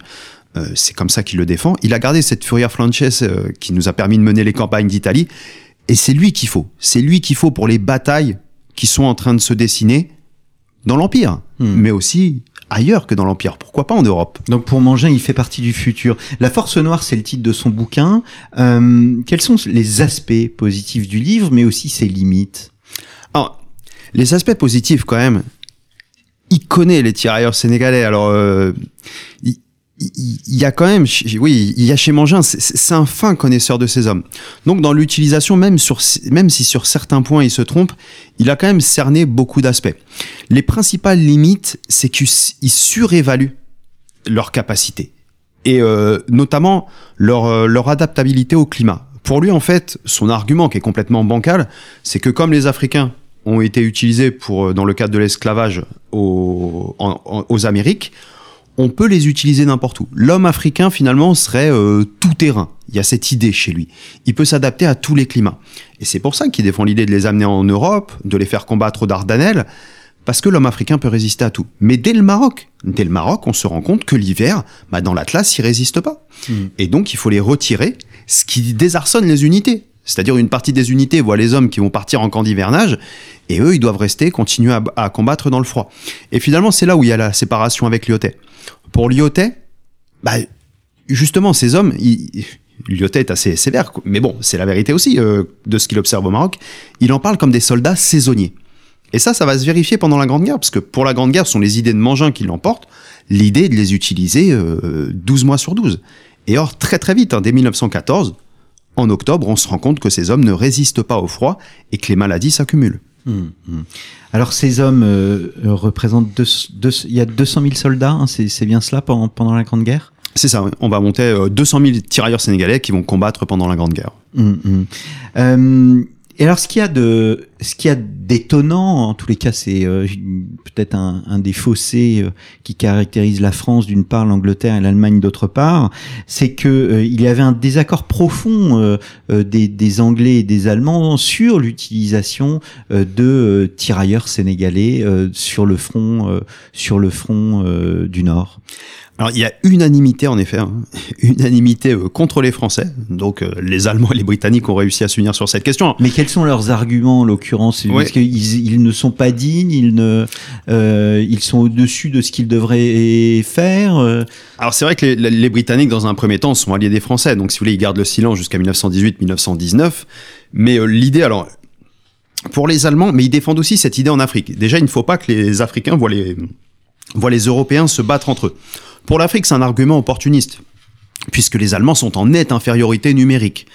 c'est comme ça qu'il le défend. Il a gardé cette Furia Frances euh, qui nous a permis de mener les campagnes d'Italie. Et c'est lui qu'il faut. C'est lui qu'il faut pour les batailles qui sont en train de se dessiner dans l'Empire, hmm. mais aussi ailleurs que dans l'Empire. Pourquoi pas en Europe Donc pour Mangin, il fait partie du futur. La Force Noire, c'est le titre de son bouquin. Euh, quels sont les aspects positifs du livre, mais aussi ses limites? Alors, les aspects positifs quand même, il connaît les tirailleurs sénégalais. Alors, il y a quand même, oui, il y a chez Mangin, c'est un fin connaisseur de ces hommes. Donc dans l'utilisation, même, même si sur certains points il se trompe, il a quand même cerné beaucoup d'aspects. Les principales limites, c'est qu'il surévalue leur capacité. et euh, notamment leur, euh, leur adaptabilité au climat. Pour lui, en fait, son argument qui est complètement bancal, c'est que comme les Africains ont été utilisés pour, euh, dans le cadre de l'esclavage aux Amériques, on peut les utiliser n'importe où. L'homme africain, finalement, serait euh, tout terrain. Il y a cette idée chez lui. Il peut s'adapter à tous les climats. Et c'est pour ça qu'il défend l'idée de les amener en Europe, de les faire combattre aux Dardanelles, parce que l'homme africain peut résister à tout. Mais dès le Maroc, dès le Maroc, on se rend compte que l'hiver, bah, dans l'Atlas, il résiste pas. Et donc, il faut les retirer, ce qui désarçonne les unités. C'est-à-dire une partie des unités voit les hommes qui vont partir en camp d'hivernage, et eux, ils doivent rester, continuer à, combattre dans le froid. Et finalement, c'est là où il y a la séparation avec Lyotet. Pour Lyotet, bah, justement, ces hommes, il- Lyotet est assez sévère, mais bon, c'est la vérité aussi euh, de ce qu'il observe au Maroc. Il en parle comme des soldats saisonniers. Et ça, ça va se vérifier pendant la Grande Guerre, parce que pour la Grande Guerre, ce sont les idées de Mangin qui l'emportent, l'idée de les utiliser euh, 12 mois sur 12. Et or, très très vite, hein, dès 1914, en octobre, on se rend compte que ces hommes ne résistent pas au froid et que les maladies s'accumulent. Hum, hum. Alors ces hommes euh, euh, représentent deux, deux- il y a 200 000 soldats, hein, c'est bien cela pendant, pendant la Grande Guerre? C'est ça, on va monter euh, 200 000 tirailleurs sénégalais qui vont combattre pendant la Grande Guerre. Hum, hum. Euh, et alors, ce qu'il y a de, ce qu'il y a d'étonnant, en tous les cas, c'est euh, peut-être un, un des fossés euh, qui caractérise la France d'une part, l'Angleterre et l'Allemagne d'autre part, c'est que euh, il y avait un désaccord profond euh, euh, des, des Anglais et des Allemands sur l'utilisation euh, de tirailleurs sénégalais sur le front, sur le front du Nord. Alors il y a unanimité en effet, hein. unanimité euh, contre les Français. Donc euh, les Allemands et les Britanniques ont réussi à s'unir sur cette question. Mais quels sont leurs arguments en l'occurrence? Ouais. Est-ce qu'ils ils ne sont pas dignes Ils ne, euh, ils sont au-dessus de ce qu'ils devraient faire euh, Alors c'est vrai que les, les Britanniques dans un premier temps sont alliés des Français, donc si vous voulez ils gardent le silence jusqu'à 1918-1919. Mais euh, l'idée alors pour les Allemands, mais ils défendent aussi cette idée en Afrique. Déjà il ne faut pas que les Africains voient les voient les Européens se battre entre eux. Pour l'Afrique c'est un argument opportuniste puisque les Allemands sont en nette infériorité numérique.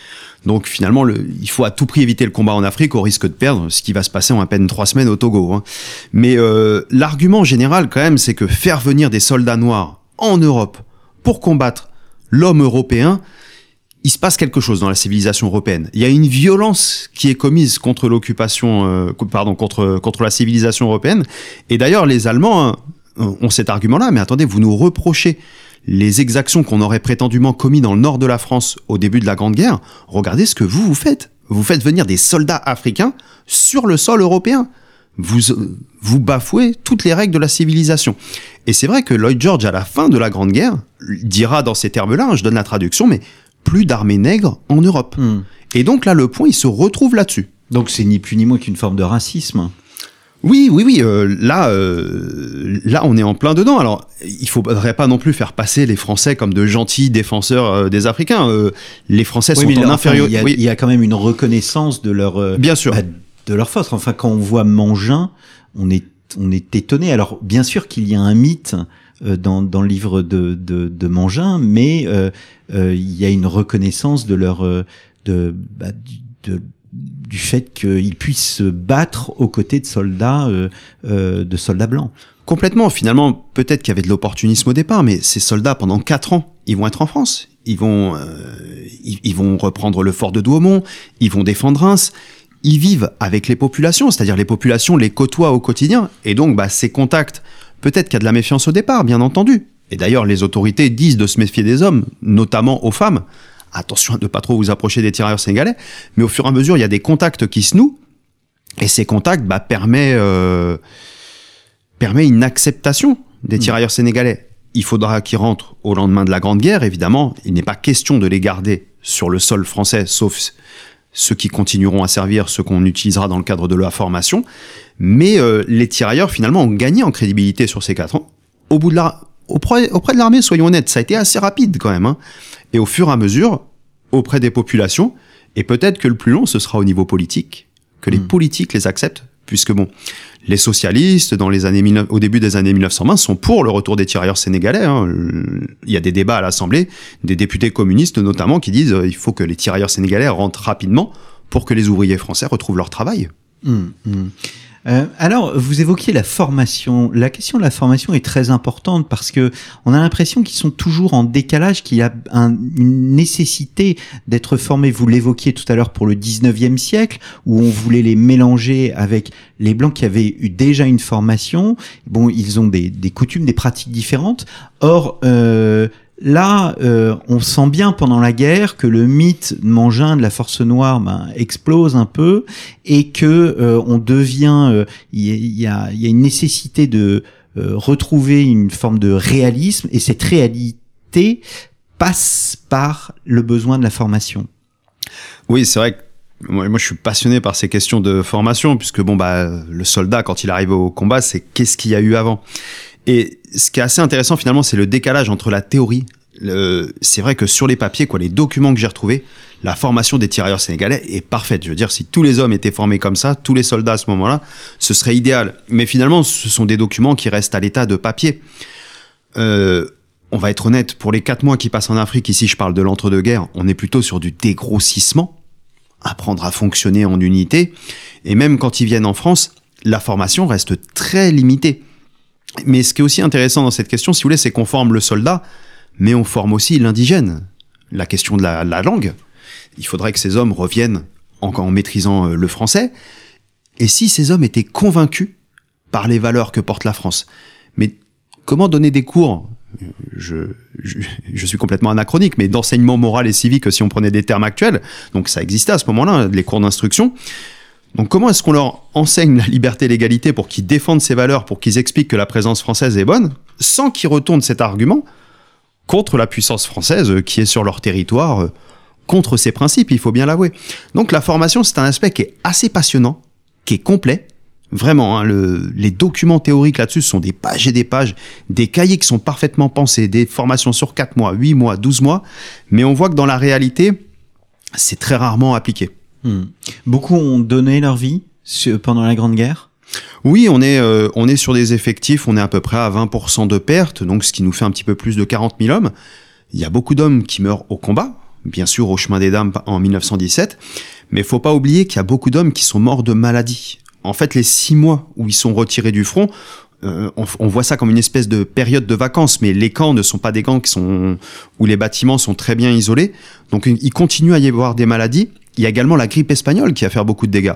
Donc finalement, le- il faut à tout prix éviter le combat en Afrique au risque de perdre, ce qui va se passer en à peine trois semaines au Togo. hein. Mais euh, l'argument général quand même, c'est que faire venir des soldats noirs en Europe pour combattre l'homme européen, il se passe quelque chose dans la civilisation européenne. Il y a une violence qui est commise contre l'occupation, euh, pardon, contre contre la civilisation européenne. Et d'ailleurs, les Allemands hein, ont cet argument-là. Mais attendez, vous nous reprochez les exactions qu'on aurait prétendument commis dans le nord de la France au début de la Grande Guerre. Regardez ce que vous vous faites. Vous faites venir des soldats africains sur le sol européen. Vous, euh, vous bafouez toutes les règles de la civilisation. Et c'est vrai que Lloyd George, à la fin de la Grande Guerre, dira dans ces termes-là, hein, je donne la traduction, mais plus d'armées nègres en Europe. hmm. Et donc là, le point, il se retrouve là-dessus. Donc c'est ni plus ni moins qu'une forme de racisme. Oui, oui, oui. euh, là, euh, là, on est en plein dedans. Alors, il faudrait pas non plus faire passer les Français comme de gentils défenseurs euh, des Africains. Euh, les Français sont mais en enfin, inférieur. il, y a, oui, il y a quand même une reconnaissance de leur, euh, bien sûr. bah, de leur force. Enfin, quand on voit Mangin, on est, on est étonné. Alors, bien sûr qu'il y a un mythe euh, dans, dans le livre de, de, de Mangin, mais il y a une reconnaissance de leur, de, bah, de- du fait qu'ils puissent se battre aux côtés de soldats, euh, euh, de soldats blancs. Complètement. Finalement, peut-être qu'il y avait de l'opportunisme au départ, mais ces soldats, pendant quatre ans, ils vont être en France. Ils vont, euh, ils, vont reprendre le fort de Douaumont. Ils vont défendre Reims. Ils vivent avec les populations, c'est-à-dire les populations les côtoient au quotidien. Et donc, bah, ces contacts, peut-être qu'il y a de la méfiance au départ, bien entendu. Et d'ailleurs, les autorités disent de se méfier des hommes, notamment aux femmes. Attention à ne pas trop vous approcher des tirailleurs sénégalais. Mais au fur et à mesure, il y a des contacts qui se nouent. Et ces contacts bah, permet, euh, permet une acceptation des tirailleurs sénégalais. Il faudra qu'ils rentrent au lendemain de la Grande Guerre, évidemment. Il n'est pas question de les garder sur le sol français, sauf ceux qui continueront à servir, ceux qu'on utilisera dans le cadre de la formation. Mais euh, les tirailleurs, finalement, ont gagné en crédibilité sur ces quatre ans. Au bout de la, auprès, auprès de l'armée, soyons honnêtes, ça a été assez rapide quand même. hein. Et au fur et à mesure, auprès des populations, et peut-être que le plus long, ce sera au niveau politique, que les Mm. politiques les acceptent, puisque bon, les socialistes, dans les années 19 au début des années 1920, sont pour le retour des tirailleurs sénégalais. hein. Il y a des débats à l'Assemblée, des députés communistes notamment, qui disent euh, il faut que les tirailleurs sénégalais rentrent rapidement pour que les ouvriers français retrouvent leur travail. Hum, hum. Euh, alors, vous évoquiez la formation. La question de la formation est très importante parce que on a l'impression qu'ils sont toujours en décalage, qu'il y a un, une nécessité d'être formés. Vous l'évoquiez tout à l'heure pour le 19e siècle, où on voulait les mélanger avec les Blancs qui avaient eu déjà une formation. Bon, ils ont des, des coutumes, des pratiques différentes. Or, euh, Là, euh, on sent bien pendant la guerre que le mythe mangin de la force noire ben, explose un peu et que euh, on devient, il y, a, y, a, une nécessité de euh, retrouver une forme de réalisme et cette réalité passe par le besoin de la formation. Oui, c'est vrai que moi, je suis passionné par ces questions de formation puisque bon bah le soldat quand il arrive au combat, c'est qu'est-ce qu'il y a eu avant? Et ce qui est assez intéressant finalement, c'est le décalage entre la théorie. C'est vrai que sur les papiers, quoi, les documents que j'ai retrouvés, la formation des tirailleurs sénégalais est parfaite. Je veux dire, si tous les hommes étaient formés comme ça, tous les soldats à ce moment-là, ce serait idéal. Mais finalement, ce sont des documents qui restent à l'état de papier. Euh, on va être honnête, pour les quatre mois qui passent en Afrique, ici je parle de l'entre-deux-guerres, on est plutôt sur du dégrossissement, apprendre à fonctionner en unité. Et même quand ils viennent en France, la formation reste très limitée. Mais ce qui est aussi intéressant dans cette question, si vous voulez, c'est qu'on forme le soldat, mais on forme aussi l'indigène. La question de la, langue. Il faudrait que ces hommes reviennent en, en maîtrisant euh, le français. Et si ces hommes étaient convaincus par les valeurs que porte la France Mais comment donner des cours? Je, je, je, suis complètement anachronique, mais d'enseignement moral et civique, si on prenait des termes actuels, donc ça existait à ce moment-là, les cours d'instruction, donc comment est-ce qu'on leur enseigne la liberté et l'égalité pour qu'ils défendent ces valeurs, pour qu'ils expliquent que la présence française est bonne, sans qu'ils retournent cet argument contre la puissance française euh, qui est sur leur territoire, euh, contre ces principes, il faut bien l'avouer. Donc la formation, c'est un aspect qui est assez passionnant, qui est complet. Vraiment, hein, le, les documents théoriques là-dessus sont des pages et des pages, des cahiers qui sont parfaitement pensés, des formations sur 4 mois, 8 mois, 12 mois, mais on voit que dans la réalité, c'est très rarement appliqué. Hmm. Beaucoup ont donné leur vie pendant la Grande Guerre? Oui, on est, euh, on est sur des effectifs, on est à peu près à 20% de pertes, donc ce qui nous fait un petit peu plus de 40 000 hommes. Il y a beaucoup d'hommes qui meurent au combat, bien sûr au chemin des dames en 1917, mais faut pas oublier qu'il y a beaucoup d'hommes qui sont morts de maladie. En fait, les six mois où ils sont retirés du front, euh, on, on, voit ça comme une espèce de période de vacances, mais les camps ne sont pas des camps qui sont où les bâtiments sont très bien isolés. Donc il continue à y avoir des maladies il y a également la grippe espagnole qui a fait beaucoup de dégâts.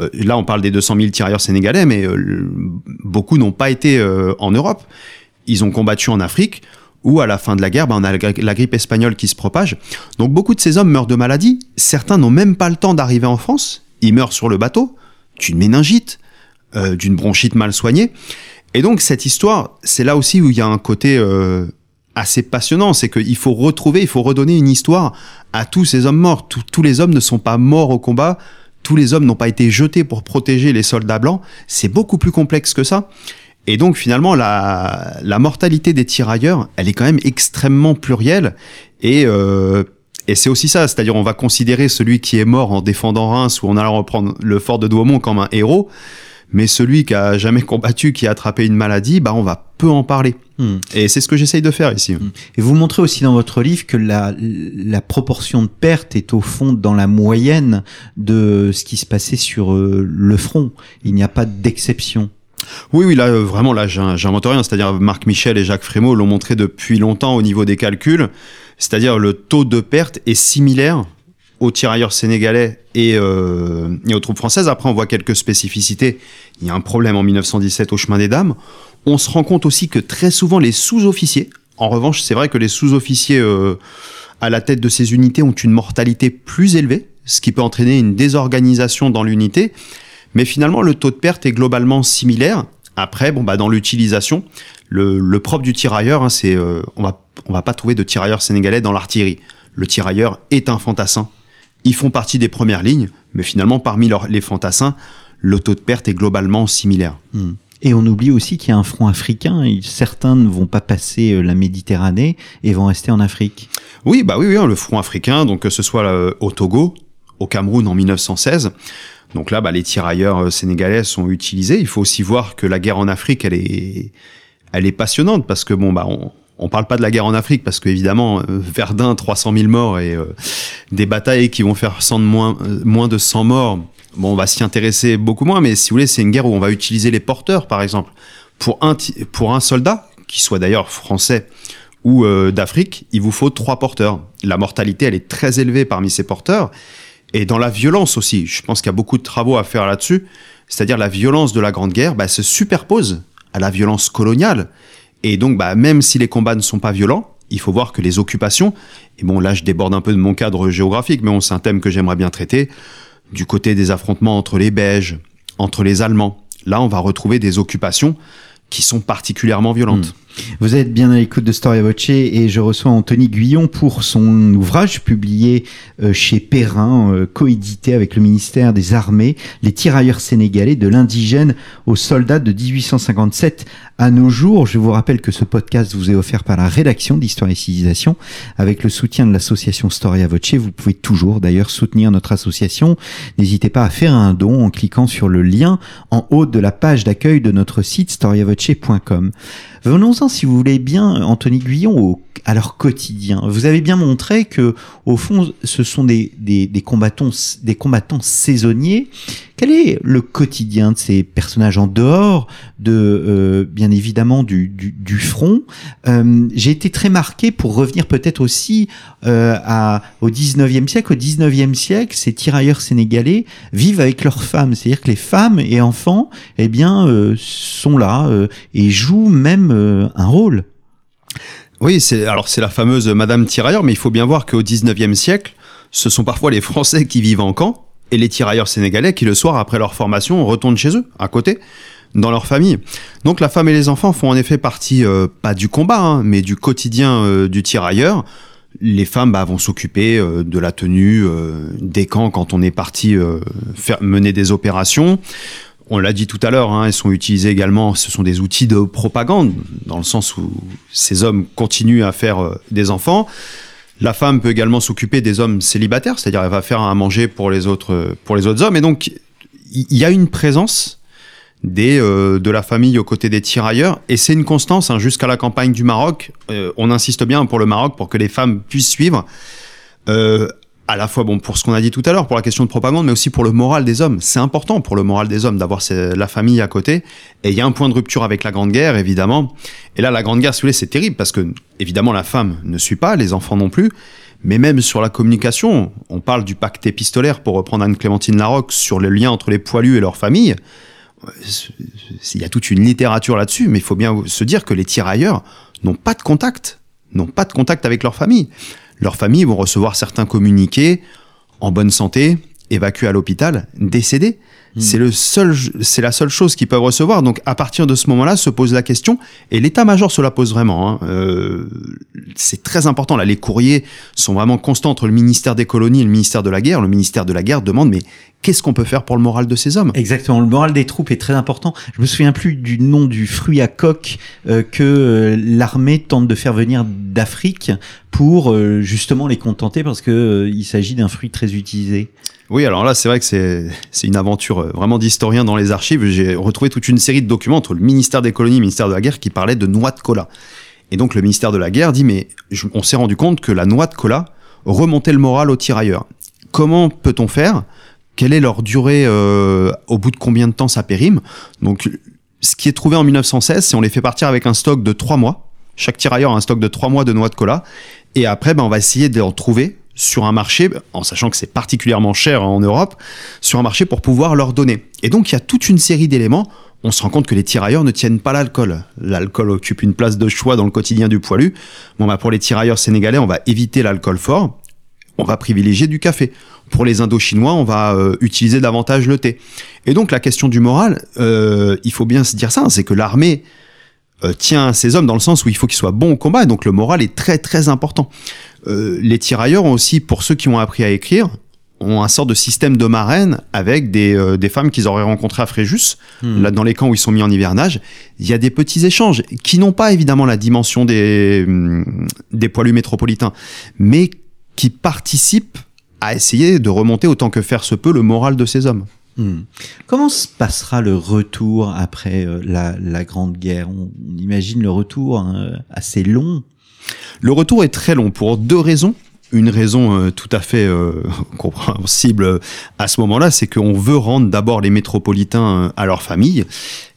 Euh, là, on parle des 200 000 tirailleurs sénégalais, mais euh, beaucoup n'ont pas été euh, en Europe. Ils ont combattu en Afrique, où à la fin de la guerre, ben, on a la grippe espagnole qui se propage. Donc beaucoup de ces hommes meurent de maladie. Certains n'ont même pas le temps d'arriver en France. Ils meurent sur le bateau d'une méningite, d'une bronchite mal soignée. Et donc cette histoire, c'est là aussi où il y a un côté assez passionnant, c'est qu'il faut retrouver, il faut redonner une histoire à tous ces hommes morts. tous les hommes ne sont pas morts au combat, tous les hommes n'ont pas été jetés pour protéger les soldats blancs. C'est beaucoup plus complexe que ça. Et donc finalement, la, la mortalité des tirailleurs, elle est quand même extrêmement plurielle. Et, euh, et c'est aussi ça, c'est-à-dire on va considérer celui qui est mort en défendant Reims ou en allant reprendre le fort de Douaumont comme un héros mais celui qui a jamais combattu, qui a attrapé une maladie, bah on va peu en parler. Hmm. Et c'est ce que j'essaye de faire ici. Hmm. Et vous montrez aussi dans votre livre que la, la proportion de pertes est au fond dans la moyenne de ce qui se passait sur euh, le front. Il n'y a pas d'exception. Oui, oui, là, euh, vraiment, là, j'invente rien. C'est-à-dire, Marc Michel et Jacques Frémaux l'ont montré depuis longtemps au niveau des calculs. C'est-à-dire, le taux de perte est similaire aux tirailleurs sénégalais et, euh, et, aux troupes françaises. Après, on voit quelques spécificités. Il y a un problème en 1917 au chemin des dames. On se rend compte aussi que très souvent les sous-officiers, en revanche, c'est vrai que les sous-officiers euh, à la tête de ces unités ont une mortalité plus élevée, ce qui peut entraîner une désorganisation dans l'unité. Mais finalement, le taux de perte est globalement similaire. Après, bon, bah, dans l'utilisation, le, le propre du tirailleur, hein, c'est, euh, on va, on va pas trouver de tirailleurs sénégalais dans l'artillerie. Le tirailleur est un fantassin ils font partie des premières lignes, mais finalement, parmi les fantassins, le taux de perte est globalement similaire. Hmm. Et on oublie aussi qu'il y a un front africain. Et certains ne vont pas passer euh, la Méditerranée et vont rester en Afrique. Oui, bah oui, oui hein, le front africain, donc que ce soit euh, au Togo, au Cameroun en 1916. Donc là, bah, les tirailleurs euh, sénégalais sont utilisés. Il faut aussi voir que la guerre en Afrique, elle est, elle est passionnante parce que bon, bah, on, on parle pas de la guerre en Afrique parce qu'évidemment, évidemment Verdun 300 000 morts et euh, des batailles qui vont faire 100 de moins euh, moins de 100 morts bon, on va s'y intéresser beaucoup moins, mais si vous voulez, c'est une guerre où on va utiliser les porteurs, par exemple. Pour un, pour un soldat, qui soit d'ailleurs français ou euh, d'Afrique, il vous faut trois porteurs. La mortalité, elle est très élevée parmi ces porteurs. Et dans la violence aussi, je pense qu'il y a beaucoup de travaux à faire là-dessus. C'est-à-dire la violence de la Grande Guerre bah, se superpose à la violence coloniale. Et donc, bah, même si les combats ne sont pas violents, il faut voir que les occupations, et bon là je déborde un peu de mon cadre géographique, mais c'est un thème que j'aimerais bien traiter, du côté des affrontements entre les Belges, entre les Allemands, là on va retrouver des occupations qui sont particulièrement violentes. Hmm. Vous êtes bien à l'écoute de Storia Voce et je reçois Anthony Guyon pour son ouvrage publié euh, chez Perrin, euh, coédité avec le ministère des Armées, Les tirailleurs sénégalais de l'indigène aux soldats de 1857 à nos jours. Je vous rappelle que ce podcast vous est offert par la rédaction d'Histoire et Civilisation avec le soutien de l'association Storia Voce. Vous pouvez toujours d'ailleurs soutenir notre association. N'hésitez pas à faire un don en cliquant sur le lien en haut de la page d'accueil de notre site storiavoce.com. Venons-en, si vous voulez bien, Anthony Guyon, au, à leur quotidien. Vous avez bien montré que, au fond, ce sont des, des, combattants, des combattants saisonniers. Quel est le quotidien de ces personnages en dehors de, euh, bien évidemment, du, front? Euh, J'ai été très marqué pour revenir peut-être aussi euh, au 19e siècle. Au 19e siècle, ces tirailleurs sénégalais vivent avec leurs femmes. C'est-à-dire que les femmes et enfants, eh bien, sont là et jouent même un rôle. Oui, c'est alors c'est la fameuse Madame tirailleur, mais il faut bien voir qu'au 19e siècle, ce sont parfois les Français qui vivent en camp et les tirailleurs sénégalais qui le soir après leur formation retournent chez eux, à côté, dans leur famille. Donc la femme et les enfants font en effet partie euh, pas du combat, hein, mais du quotidien euh, du tirailleur. Les femmes bah, vont s'occuper euh, de la tenue des camps quand on est parti faire mener des opérations on l'a dit tout à l'heure, hein, elles sont utilisées également, ce sont des outils de propagande, dans le sens où ces hommes continuent à faire euh, des enfants. La femme peut également s'occuper des hommes célibataires, c'est-à-dire elle va faire à manger pour les autres, euh, pour les autres hommes. Et donc, il y, a une présence des, euh, de la famille aux côtés des tirailleurs, et c'est une constance hein, jusqu'à la campagne du Maroc. Euh, on insiste bien pour le Maroc pour que les femmes puissent suivre. Euh, à la fois bon pour ce qu'on a dit tout à l'heure pour la question de propagande mais aussi pour le moral des hommes. C'est important pour le moral des hommes d'avoir la famille à côté. Et il y a un point de rupture avec la grande guerre évidemment. Et là la grande guerre si vous voulez c'est terrible parce que évidemment la femme ne suit pas les enfants non plus. Mais même sur la communication on parle du pacte épistolaire pour reprendre Anne-Clémentine Larocque sur le lien entre les poilus et leurs familles. Il y a toute une littérature là-dessus mais il faut bien se dire que les tirailleurs n'ont pas de contact n'ont pas de contact avec leur famille leurs familles vont recevoir certains communiqués en bonne santé, évacués à l'hôpital, décédés. Mmh. C'est le seul, c'est la seule chose qu'ils peuvent recevoir. Donc à partir de ce moment-là, se pose la question, et l'état-major se la pose vraiment. Hein. Euh, c'est très important. Là, les courriers sont vraiment constants entre le ministère des colonies et le ministère de la guerre. Le ministère de la guerre demande, mais qu'est-ce qu'on peut faire pour le moral de ces hommes? Exactement, le moral des troupes est très important. Je me souviens plus du nom du fruit à coque euh, que euh, l'armée tente de faire venir d'Afrique pour euh, justement les contenter parce que il s'agit d'un fruit très utilisé. Oui, alors là, c'est vrai que c'est une aventure euh, vraiment d'historien dans les archives. J'ai retrouvé toute une série de documents entre le ministère des colonies et le ministère de la guerre qui parlaient de noix de cola. Et donc le ministère de la guerre dit mais on s'est rendu compte que la noix de cola remontait le moral aux tirailleurs. Comment peut-on faire? Quelle est leur durée euh, Au bout de combien de temps ça périme? Donc ce qui est trouvé en 1916, c'est on les fait partir avec un stock de trois mois. Chaque tirailleur a un stock de trois mois de noix de cola. Et après, ben, on va essayer d'en trouver sur un marché, en sachant que c'est particulièrement cher en Europe, sur un marché pour pouvoir leur donner. Et donc il y a toute une série d'éléments. On se rend compte que les tirailleurs ne tiennent pas l'alcool. L'alcool occupe une place de choix dans le quotidien du poilu. Bon, bah pour les tirailleurs sénégalais, on va éviter l'alcool fort. On va privilégier du café. Pour les Indo-Chinois, on va euh, utiliser davantage le thé. Et donc la question du moral, euh, il faut bien se dire ça, c'est que l'armée euh, tient ces hommes dans le sens où il faut qu'ils soient bons au combat, et donc le moral est très très important. Euh, les tirailleurs ont aussi, pour ceux qui ont appris à écrire, ont un sort de système de marraine avec des, euh, des femmes qu'ils auraient rencontrées à Fréjus, Hmm. là dans les camps où ils sont mis en hivernage. Il y a des petits échanges qui n'ont pas évidemment la dimension des, hum, des poilus métropolitains, mais qui participent à essayer de remonter autant que faire se peut le moral de ces hommes. Hmm. Comment se passera le retour après euh, la, la Grande Guerre? On, on imagine le retour hein, assez long. Le retour est très long pour deux raisons. une raison euh, tout à fait euh, compréhensible euh, à ce moment-là, c'est qu'on veut rendre d'abord les métropolitains à leur famille.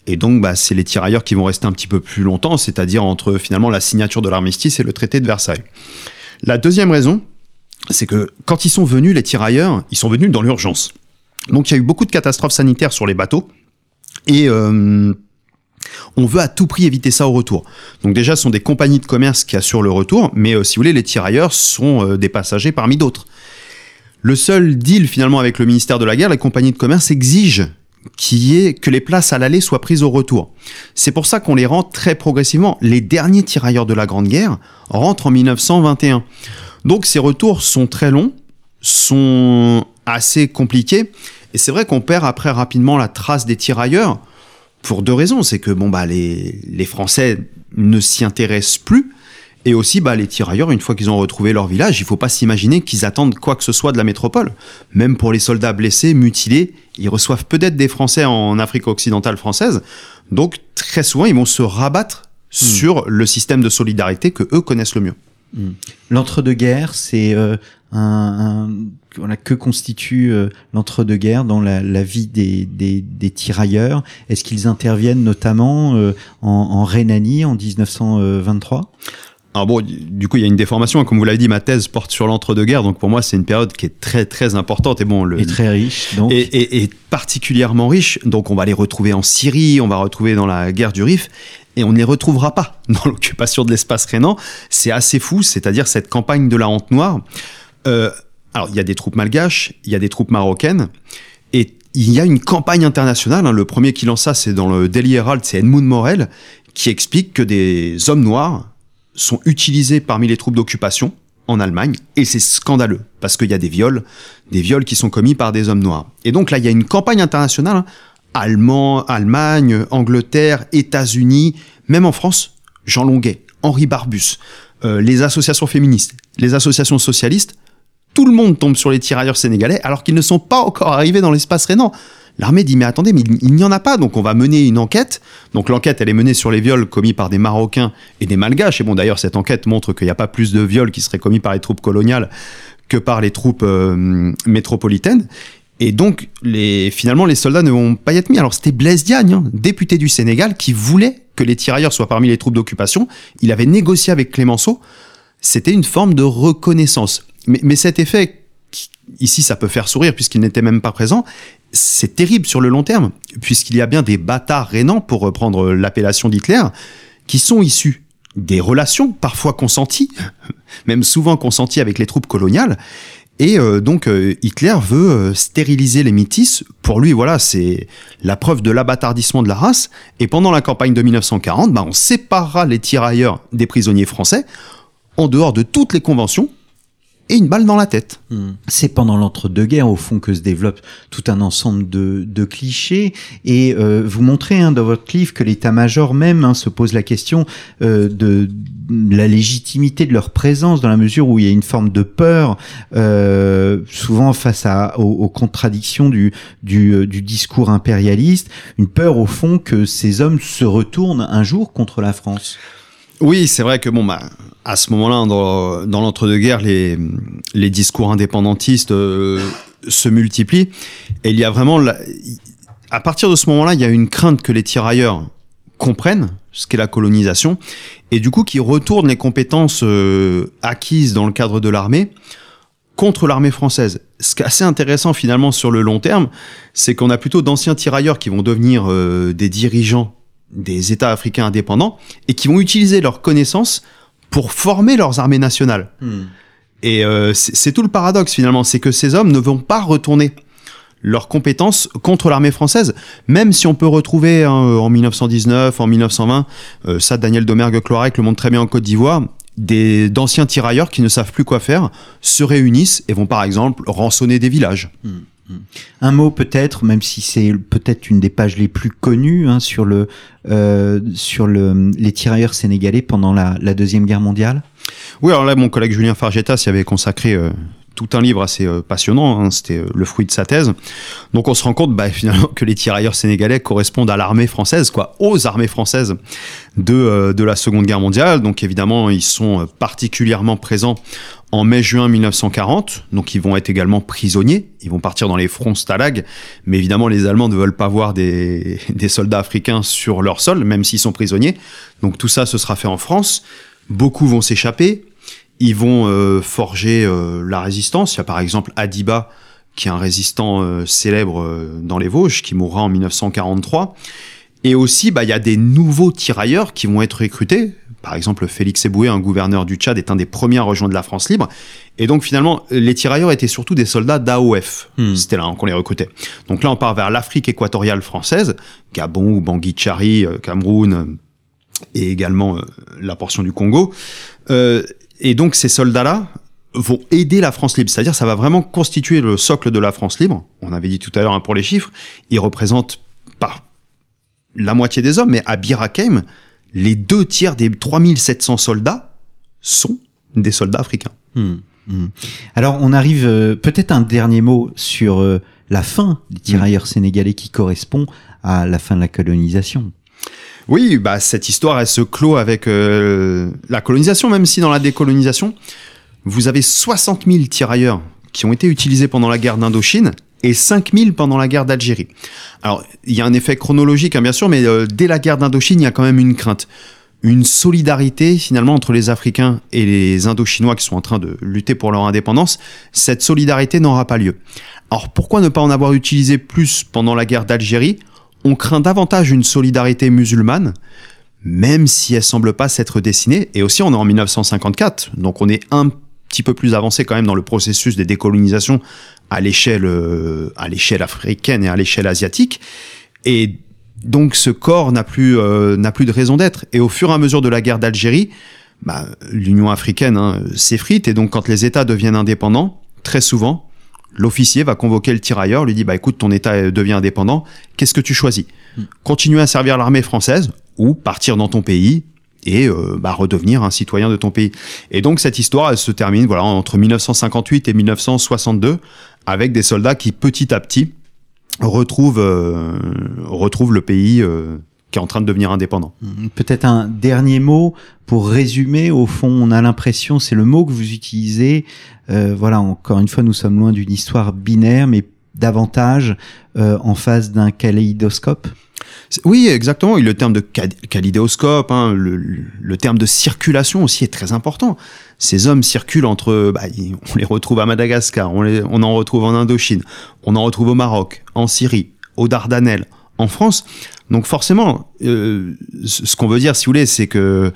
Et donc, bah, c'est les tirailleurs qui vont rester un petit peu plus longtemps, c'est-à-dire entre finalement la signature de l'armistice et le traité de Versailles. La deuxième raison, c'est que quand ils sont venus, les tirailleurs, ils sont venus dans l'urgence. Donc, il y a eu beaucoup de catastrophes sanitaires sur les bateaux. Et on veut à tout prix éviter ça au retour. Donc déjà, ce sont des compagnies de commerce qui assurent le retour, mais euh, si vous voulez, les tirailleurs sont euh, des passagers parmi d'autres. Le seul deal finalement avec le ministère de la Guerre, les compagnies de commerce exigent qu'il y ait que les places à l'aller soient prises au retour. C'est pour ça qu'on les rend très progressivement. Les derniers tirailleurs de la Grande Guerre rentrent en 1921. Donc ces retours sont très longs, sont assez compliqués, et c'est vrai qu'on perd après rapidement la trace des tirailleurs pour deux raisons. C'est que bon bah les, les Français ne s'y intéressent plus. Et aussi, bah, les tirailleurs, une fois qu'ils ont retrouvé leur village, il faut pas s'imaginer qu'ils attendent quoi que ce soit de la métropole. Même pour les soldats blessés, mutilés, ils reçoivent peut-être des Français en Afrique occidentale française. Donc, très souvent, ils vont se rabattre sur le système de solidarité que eux connaissent le mieux. L'entre-deux-guerres, c'est euh, un, un- voilà, que constitue euh, l'entre-deux-guerres dans la, la vie des, des, des tirailleurs? Est-ce qu'ils interviennent notamment euh, en, en Rhénanie en 1923 Alors bon, du coup, il y a une déformation. Comme vous l'avez dit, ma thèse porte sur l'entre-deux-guerres. Donc, pour moi, c'est une période qui est très, très importante. Et bon, le, et très riche donc et, et- et particulièrement riche. Donc on va les retrouver en Syrie, on va retrouver dans la guerre du Rif, et on ne les retrouvera pas dans l'occupation de l'espace rhénan. C'est assez fou, c'est-à-dire cette campagne de la honte noire. Euh, alors il y a des troupes malgaches, il y a des troupes marocaines, et il y a une campagne internationale. hein. Le premier qui lance ça, c'est dans le Daily Herald, c'est Edmund Morel, qui explique que des hommes noirs sont utilisés parmi les troupes d'occupation en Allemagne, et c'est scandaleux, parce qu'il y a des viols, des viols qui sont commis par des hommes noirs. Et donc là, il y a une campagne internationale, hein, Allemand, Allemagne, Angleterre, États-Unis, même en France, Jean Longuet, Henri Barbus, euh, les associations féministes, les associations socialistes, tout le monde tombe sur les tirailleurs sénégalais alors qu'ils ne sont pas encore arrivés dans l'espace rhénan. L'armée dit mais attendez, mais il, il n'y en a pas, donc on va mener une enquête. Donc l'enquête, elle est menée sur les viols commis par des Marocains et des Malgaches. Et bon, d'ailleurs, cette enquête montre qu'il n'y a pas plus de viols qui seraient commis par les troupes coloniales que par les troupes euh, métropolitaines. Et donc, les, finalement, les soldats ne vont pas y être mis. Alors, c'était Blaise Diagne, hein, député du Sénégal, qui voulait que les tirailleurs soient parmi les troupes d'occupation. Il avait négocié avec Clémenceau. C'était une forme de reconnaissance. Mais, cet effet, ici, ça peut faire sourire puisqu'il n'était même pas présent, c'est terrible sur le long terme, puisqu'il y a bien des bâtards rénants, pour reprendre l'appellation d'Hitler, qui sont issus des relations, parfois consenties, même souvent consenties avec les troupes coloniales. Et euh, donc euh, Hitler veut euh, stériliser les métis. Pour lui, voilà, c'est la preuve de l'abattardissement de la race. Et pendant la campagne de 1940, bah, on séparera les tirailleurs des prisonniers français en dehors de toutes les conventions et une balle dans la tête. C'est pendant l'entre-deux-guerres, au fond, que se développe tout un ensemble de, de clichés. Et euh, vous montrez hein, dans votre livre que l'état-major même hein, se pose la question euh, de la légitimité de leur présence, dans la mesure où il y a une forme de peur, euh, souvent face à, aux, aux contradictions du, du, euh, du discours impérialiste, une peur au fond que ces hommes se retournent un jour contre la France. Oui, c'est vrai que bon, bah, à ce moment-là, dans, dans l'entre-deux-guerres, les, les discours indépendantistes euh, se multiplient. Et il y a vraiment, la- à partir de ce moment-là, il y a une crainte que les tirailleurs comprennent ce qu'est la colonisation et du coup qui retournent les compétences euh, acquises dans le cadre de l'armée contre l'armée française. Ce qui est assez intéressant finalement sur le long terme, c'est qu'on a plutôt d'anciens tirailleurs qui vont devenir euh, des dirigeants des États africains indépendants et qui vont utiliser leurs connaissances pour former leurs armées nationales. Et euh, c'est tout le paradoxe finalement, c'est que ces hommes ne vont pas retourner leurs compétences contre l'armée française, même si on peut retrouver hein, en 1919, en 1920, euh, ça Daniel Domergue-Cloirec le montre très bien en Côte d'Ivoire, des d'anciens tirailleurs qui ne savent plus quoi faire se réunissent et vont par exemple rançonner des villages. Un mot peut-être, même si c'est peut-être une des pages les plus connues hein, sur le euh, sur le les tirailleurs sénégalais pendant la, deuxième guerre mondiale? Oui, alors là, mon collègue Julien Fargetta s'y avait consacré euh, tout un livre assez euh, passionnant, hein, c'était euh, le fruit de sa thèse. Donc on se rend compte bah, finalement que les tirailleurs sénégalais correspondent à l'armée française, quoi, aux armées françaises de, euh, de la Seconde Guerre mondiale. Donc évidemment, ils sont particulièrement présents en mai-juin 1940, donc ils vont être également prisonniers, ils vont partir dans les fronts Stalag, mais évidemment les Allemands ne veulent pas voir des, des soldats africains sur leur sol, même s'ils sont prisonniers. Donc tout ça, ce sera fait en France. Beaucoup vont s'échapper, ils vont euh, forger euh, la résistance. Il y a par exemple Adiba, qui est un résistant euh, célèbre dans les Vosges, qui mourra en 1943. Et aussi, bah, il y a des nouveaux tirailleurs qui vont être recrutés. Par exemple, Félix Eboué, un gouverneur du Tchad, est un des premiers à rejoindre la France libre. Et donc, finalement, les tirailleurs étaient surtout des soldats d'AOF. Hmm. C'était là qu'on les recrutait. Donc là, on part vers l'Afrique équatoriale française, Gabon Bangui-Chari, Cameroun, et également la portion du Congo. Euh, et donc ces soldats-là vont aider la France libre, c'est-à-dire ça va vraiment constituer le socle de la France libre. On avait dit tout à l'heure hein, pour les chiffres, ils représentent pas la moitié des hommes, mais à Bir Hakeim, les deux tiers des 3700 soldats sont des soldats africains. Hmm, hmm. Alors on arrive euh, peut-être un dernier mot sur euh, la fin des tirailleurs sénégalais qui correspond à la fin de la colonisation. Oui, bah cette histoire, se clôt avec euh, la colonisation, même si dans la décolonisation, vous avez 60 000 tirailleurs qui ont été utilisés pendant la guerre d'Indochine et 5 000 pendant la guerre d'Algérie. Alors, il y a un effet chronologique, hein, bien sûr, mais euh, dès la guerre d'Indochine, il y a quand même une crainte. Une solidarité, finalement, entre les Africains et les Indochinois qui sont en train de lutter pour leur indépendance. Cette solidarité n'aura pas lieu. Alors, pourquoi ne pas en avoir utilisé plus pendant la guerre d'Algérie on craint davantage une solidarité musulmane, même si elle semble pas s'être dessinée. Et aussi, on est en 1954, donc on est un petit peu plus avancé quand même dans le processus des décolonisations à l'échelle euh, à l'échelle africaine et à l'échelle asiatique. Et donc ce corps n'a plus euh, n'a plus de raison d'être. Et au fur et à mesure de la guerre d'Algérie, bah, l'Union africaine hein, s'effrite. Et donc quand les États deviennent indépendants, très souvent, l'officier va convoquer le tirailleur, lui dit bah écoute ton État devient indépendant, qu'est-ce que tu choisis hmm. Continuer à servir l'armée française ou partir dans ton pays et euh, bah, redevenir un citoyen de ton pays. Et donc cette histoire elle se termine voilà entre 1958 et 1962 avec des soldats qui petit à petit retrouvent euh, retrouvent le pays euh, qui est en train de devenir indépendant. Hmm. Peut-être un dernier mot pour résumer. Au fond, on a l'impression, c'est le mot que vous utilisez. Euh, voilà, encore une fois, nous sommes loin d'une histoire binaire, mais davantage euh, en face d'un kaléidoscope. Oui, exactement. Le terme de kaléidoscope, hein, le, terme de circulation aussi est très important. Ces hommes circulent entre, bah, on les retrouve à Madagascar, on en retrouve en Indochine, on en retrouve au Maroc, en Syrie, aux Dardanelles, en France. Donc forcément, euh, ce qu'on veut dire, si vous voulez, c'est que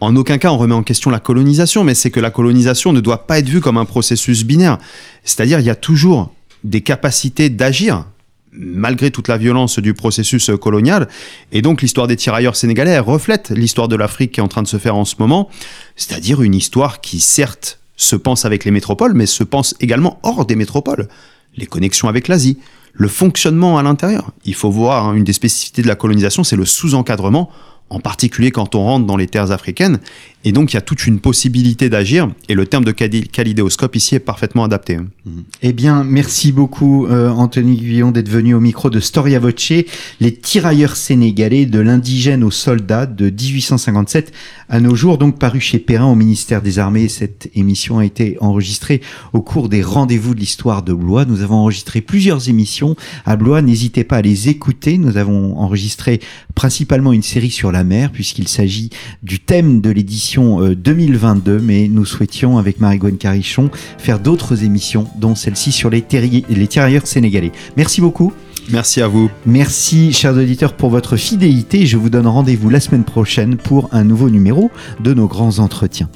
en aucun cas on remet en question la colonisation, mais c'est que la colonisation ne doit pas être vue comme un processus binaire. C'est-à-dire, il y a toujours des capacités d'agir malgré toute la violence du processus colonial. Et donc l'histoire des tirailleurs sénégalais reflète l'histoire de l'Afrique qui est en train de se faire en ce moment, c'est-à-dire une histoire qui certes se pense avec les métropoles, mais se pense également hors des métropoles. Les connexions avec l'Asie, le fonctionnement à l'intérieur. Il faut voir, hein, une des spécificités de la colonisation, c'est le sous-encadrement en particulier quand on rentre dans les terres africaines. Et donc, il y a toute une possibilité d'agir. Et le terme de calidéoscope ici est parfaitement adapté. Mhm. Eh bien, merci beaucoup, euh, Anthony Guillon, d'être venu au micro de Storia Voce, les tirailleurs sénégalais de l'indigène au soldat de 1857 à nos jours, donc paru chez Perrin au ministère des Armées. Cette émission a été enregistrée au cours des rendez-vous de l'histoire de Blois. Nous avons enregistré plusieurs émissions à Blois. N'hésitez pas à les écouter. Nous avons enregistré principalement une série sur la mer, puisqu'il s'agit du thème de l'édition 2022. Euh, Mais nous souhaitions, avec Marie-Gwen Carichon, faire d'autres émissions, dont celle-ci sur les, les tirailleurs sénégalais. Merci beaucoup. Merci à vous. Merci, chers auditeurs, pour votre fidélité. Je vous donne rendez-vous la semaine prochaine pour un nouveau numéro de nos grands entretiens.